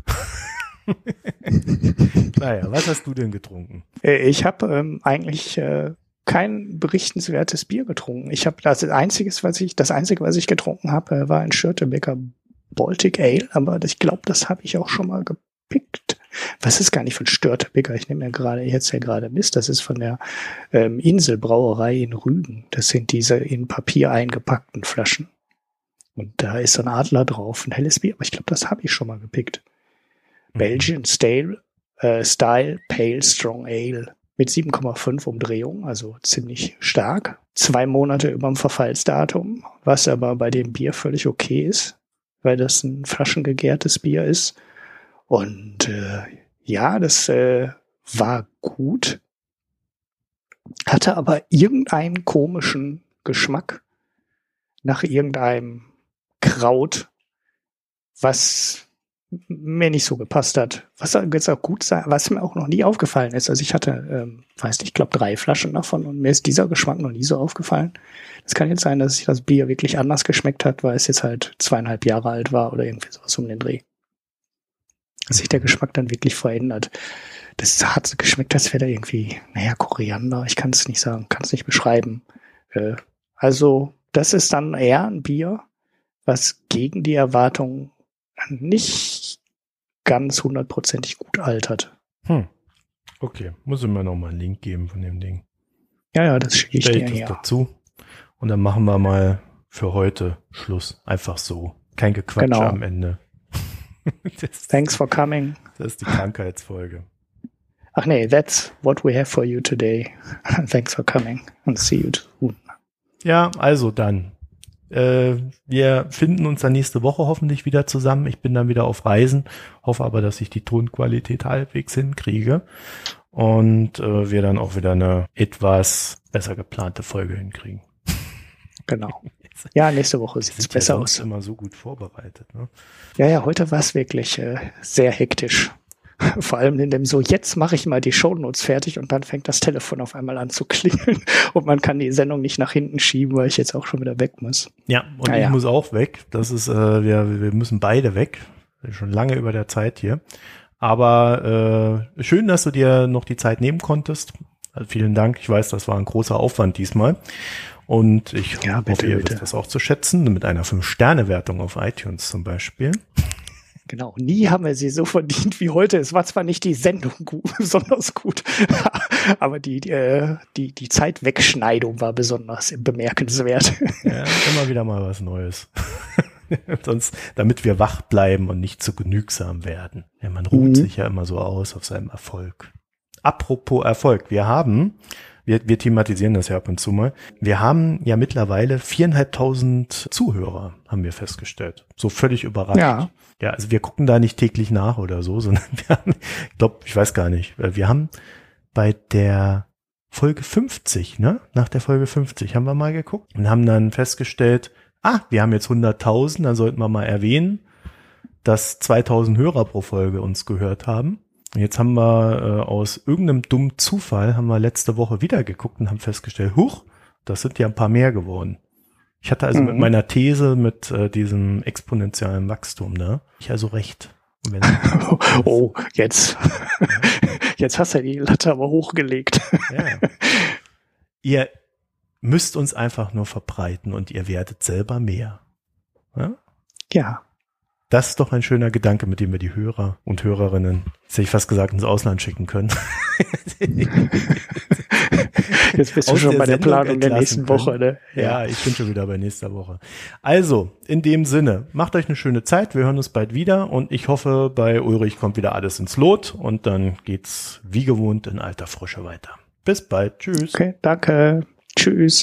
naja, was hast du denn getrunken? Äh, ich habe ähm, eigentlich äh, kein berichtenswertes Bier getrunken. Ich habe das einzige, was ich das einzige, was ich getrunken habe, war ein Schürtebecker Baltic Ale, aber ich glaube, das habe ich auch schon mal gepickt. Was ist gar nicht von Störtebecker? Ich nehme ja gerade jetzt ja gerade Mist. Das ist von der ähm, Inselbrauerei in Rügen. Das sind diese in Papier eingepackten Flaschen. Und da ist so ein Adler drauf, ein helles Bier. Aber ich glaube, das habe ich schon mal gepickt. Mhm. Belgian Style, äh, Style Pale Strong Ale mit 7,5 Umdrehungen, also ziemlich stark. Zwei Monate über dem Verfallsdatum, was aber bei dem Bier völlig okay ist, weil das ein flaschengegärtes Bier ist. Und äh, ja, das äh, war gut, hatte aber irgendeinen komischen Geschmack nach irgendeinem Kraut, was mir nicht so gepasst hat. Was jetzt auch gut sein, was mir auch noch nie aufgefallen ist. Also ich hatte, ähm, weiß nicht, ich glaube drei Flaschen davon und mir ist dieser Geschmack noch nie so aufgefallen. Es kann jetzt sein, dass sich das Bier wirklich anders geschmeckt hat, weil es jetzt halt zweieinhalb Jahre alt war oder irgendwie sowas um den Dreh. Dass sich der Geschmack dann wirklich verändert. Das hat geschmeckt, als wäre da irgendwie, naja, Koriander. Ich kann es nicht sagen, kann es nicht beschreiben. Äh, also das ist dann eher ein Bier, was gegen die Erwartungen nicht ganz hundertprozentig gut altert. Hm. Okay, muss ich mir noch mal einen Link geben von dem Ding. Ja, ja, das schicke ich dir das ja. dazu. Und dann machen wir mal für heute Schluss. Einfach so. Kein Gequatsch genau. am Ende. das, Thanks for coming. Das ist die Krankheitsfolge. Ach nee, that's what we have for you today. Thanks for coming and see you soon. Ja, also dann. Äh, wir finden uns dann nächste Woche hoffentlich wieder zusammen. Ich bin dann wieder auf Reisen, hoffe aber, dass ich die Tonqualität halbwegs hinkriege und äh, wir dann auch wieder eine etwas besser geplante Folge hinkriegen. Genau. Ja, nächste Woche sieht es besser aus. immer so gut vorbereitet. Ne? Ja, ja, heute war es wirklich äh, sehr hektisch. Vor allem in dem so, jetzt mache ich mal die Shownotes fertig und dann fängt das Telefon auf einmal an zu klingeln und man kann die Sendung nicht nach hinten schieben, weil ich jetzt auch schon wieder weg muss. Ja, und naja. ich muss auch weg. Das ist, äh, wir, wir müssen beide weg. Schon lange über der Zeit hier. Aber äh, schön, dass du dir noch die Zeit nehmen konntest. Also vielen Dank. Ich weiß, das war ein großer Aufwand diesmal. Und ich ja, bitte, hoffe, ihr bitte. wisst das auch zu schätzen, mit einer 5-Sterne-Wertung auf iTunes zum Beispiel. Genau, nie haben wir sie so verdient wie heute. Es war zwar nicht die Sendung gut, besonders gut, aber die, äh, die, die Zeitwegschneidung war besonders bemerkenswert. Ja, immer wieder mal was Neues. Sonst, damit wir wach bleiben und nicht zu genügsam werden. Ja, man ruht mhm. sich ja immer so aus auf seinem Erfolg. Apropos Erfolg, wir haben wir, wir thematisieren das ja ab und zu mal. Wir haben ja mittlerweile viereinhalbtausend Zuhörer, haben wir festgestellt. So völlig überrascht. Ja. Ja, also wir gucken da nicht täglich nach oder so, sondern wir haben, ich glaube, ich weiß gar nicht, wir haben bei der Folge 50, ne? Nach der Folge 50 haben wir mal geguckt und haben dann festgestellt, ah, wir haben jetzt 100.000, dann sollten wir mal erwähnen, dass 2000 Hörer pro Folge uns gehört haben. Und jetzt haben wir äh, aus irgendeinem dummen Zufall, haben wir letzte Woche wieder geguckt und haben festgestellt, huch, das sind ja ein paar mehr geworden. Ich hatte also mhm. mit meiner These mit äh, diesem exponentiellen Wachstum, ne? Ich also recht. oh, jetzt. Jetzt hast du die Latte aber hochgelegt. Ja. Ihr müsst uns einfach nur verbreiten und ihr werdet selber mehr. Ja? ja. Das ist doch ein schöner Gedanke, mit dem wir die Hörer und Hörerinnen, hätte ich fast gesagt, ins Ausland schicken können. Jetzt bist du schon bei der Planung der nächsten können. Woche, ne? Ja. ja, ich bin schon wieder bei nächster Woche. Also, in dem Sinne, macht euch eine schöne Zeit. Wir hören uns bald wieder und ich hoffe, bei Ulrich kommt wieder alles ins Lot und dann geht's wie gewohnt in alter Frische weiter. Bis bald. Tschüss. Okay, danke. Tschüss.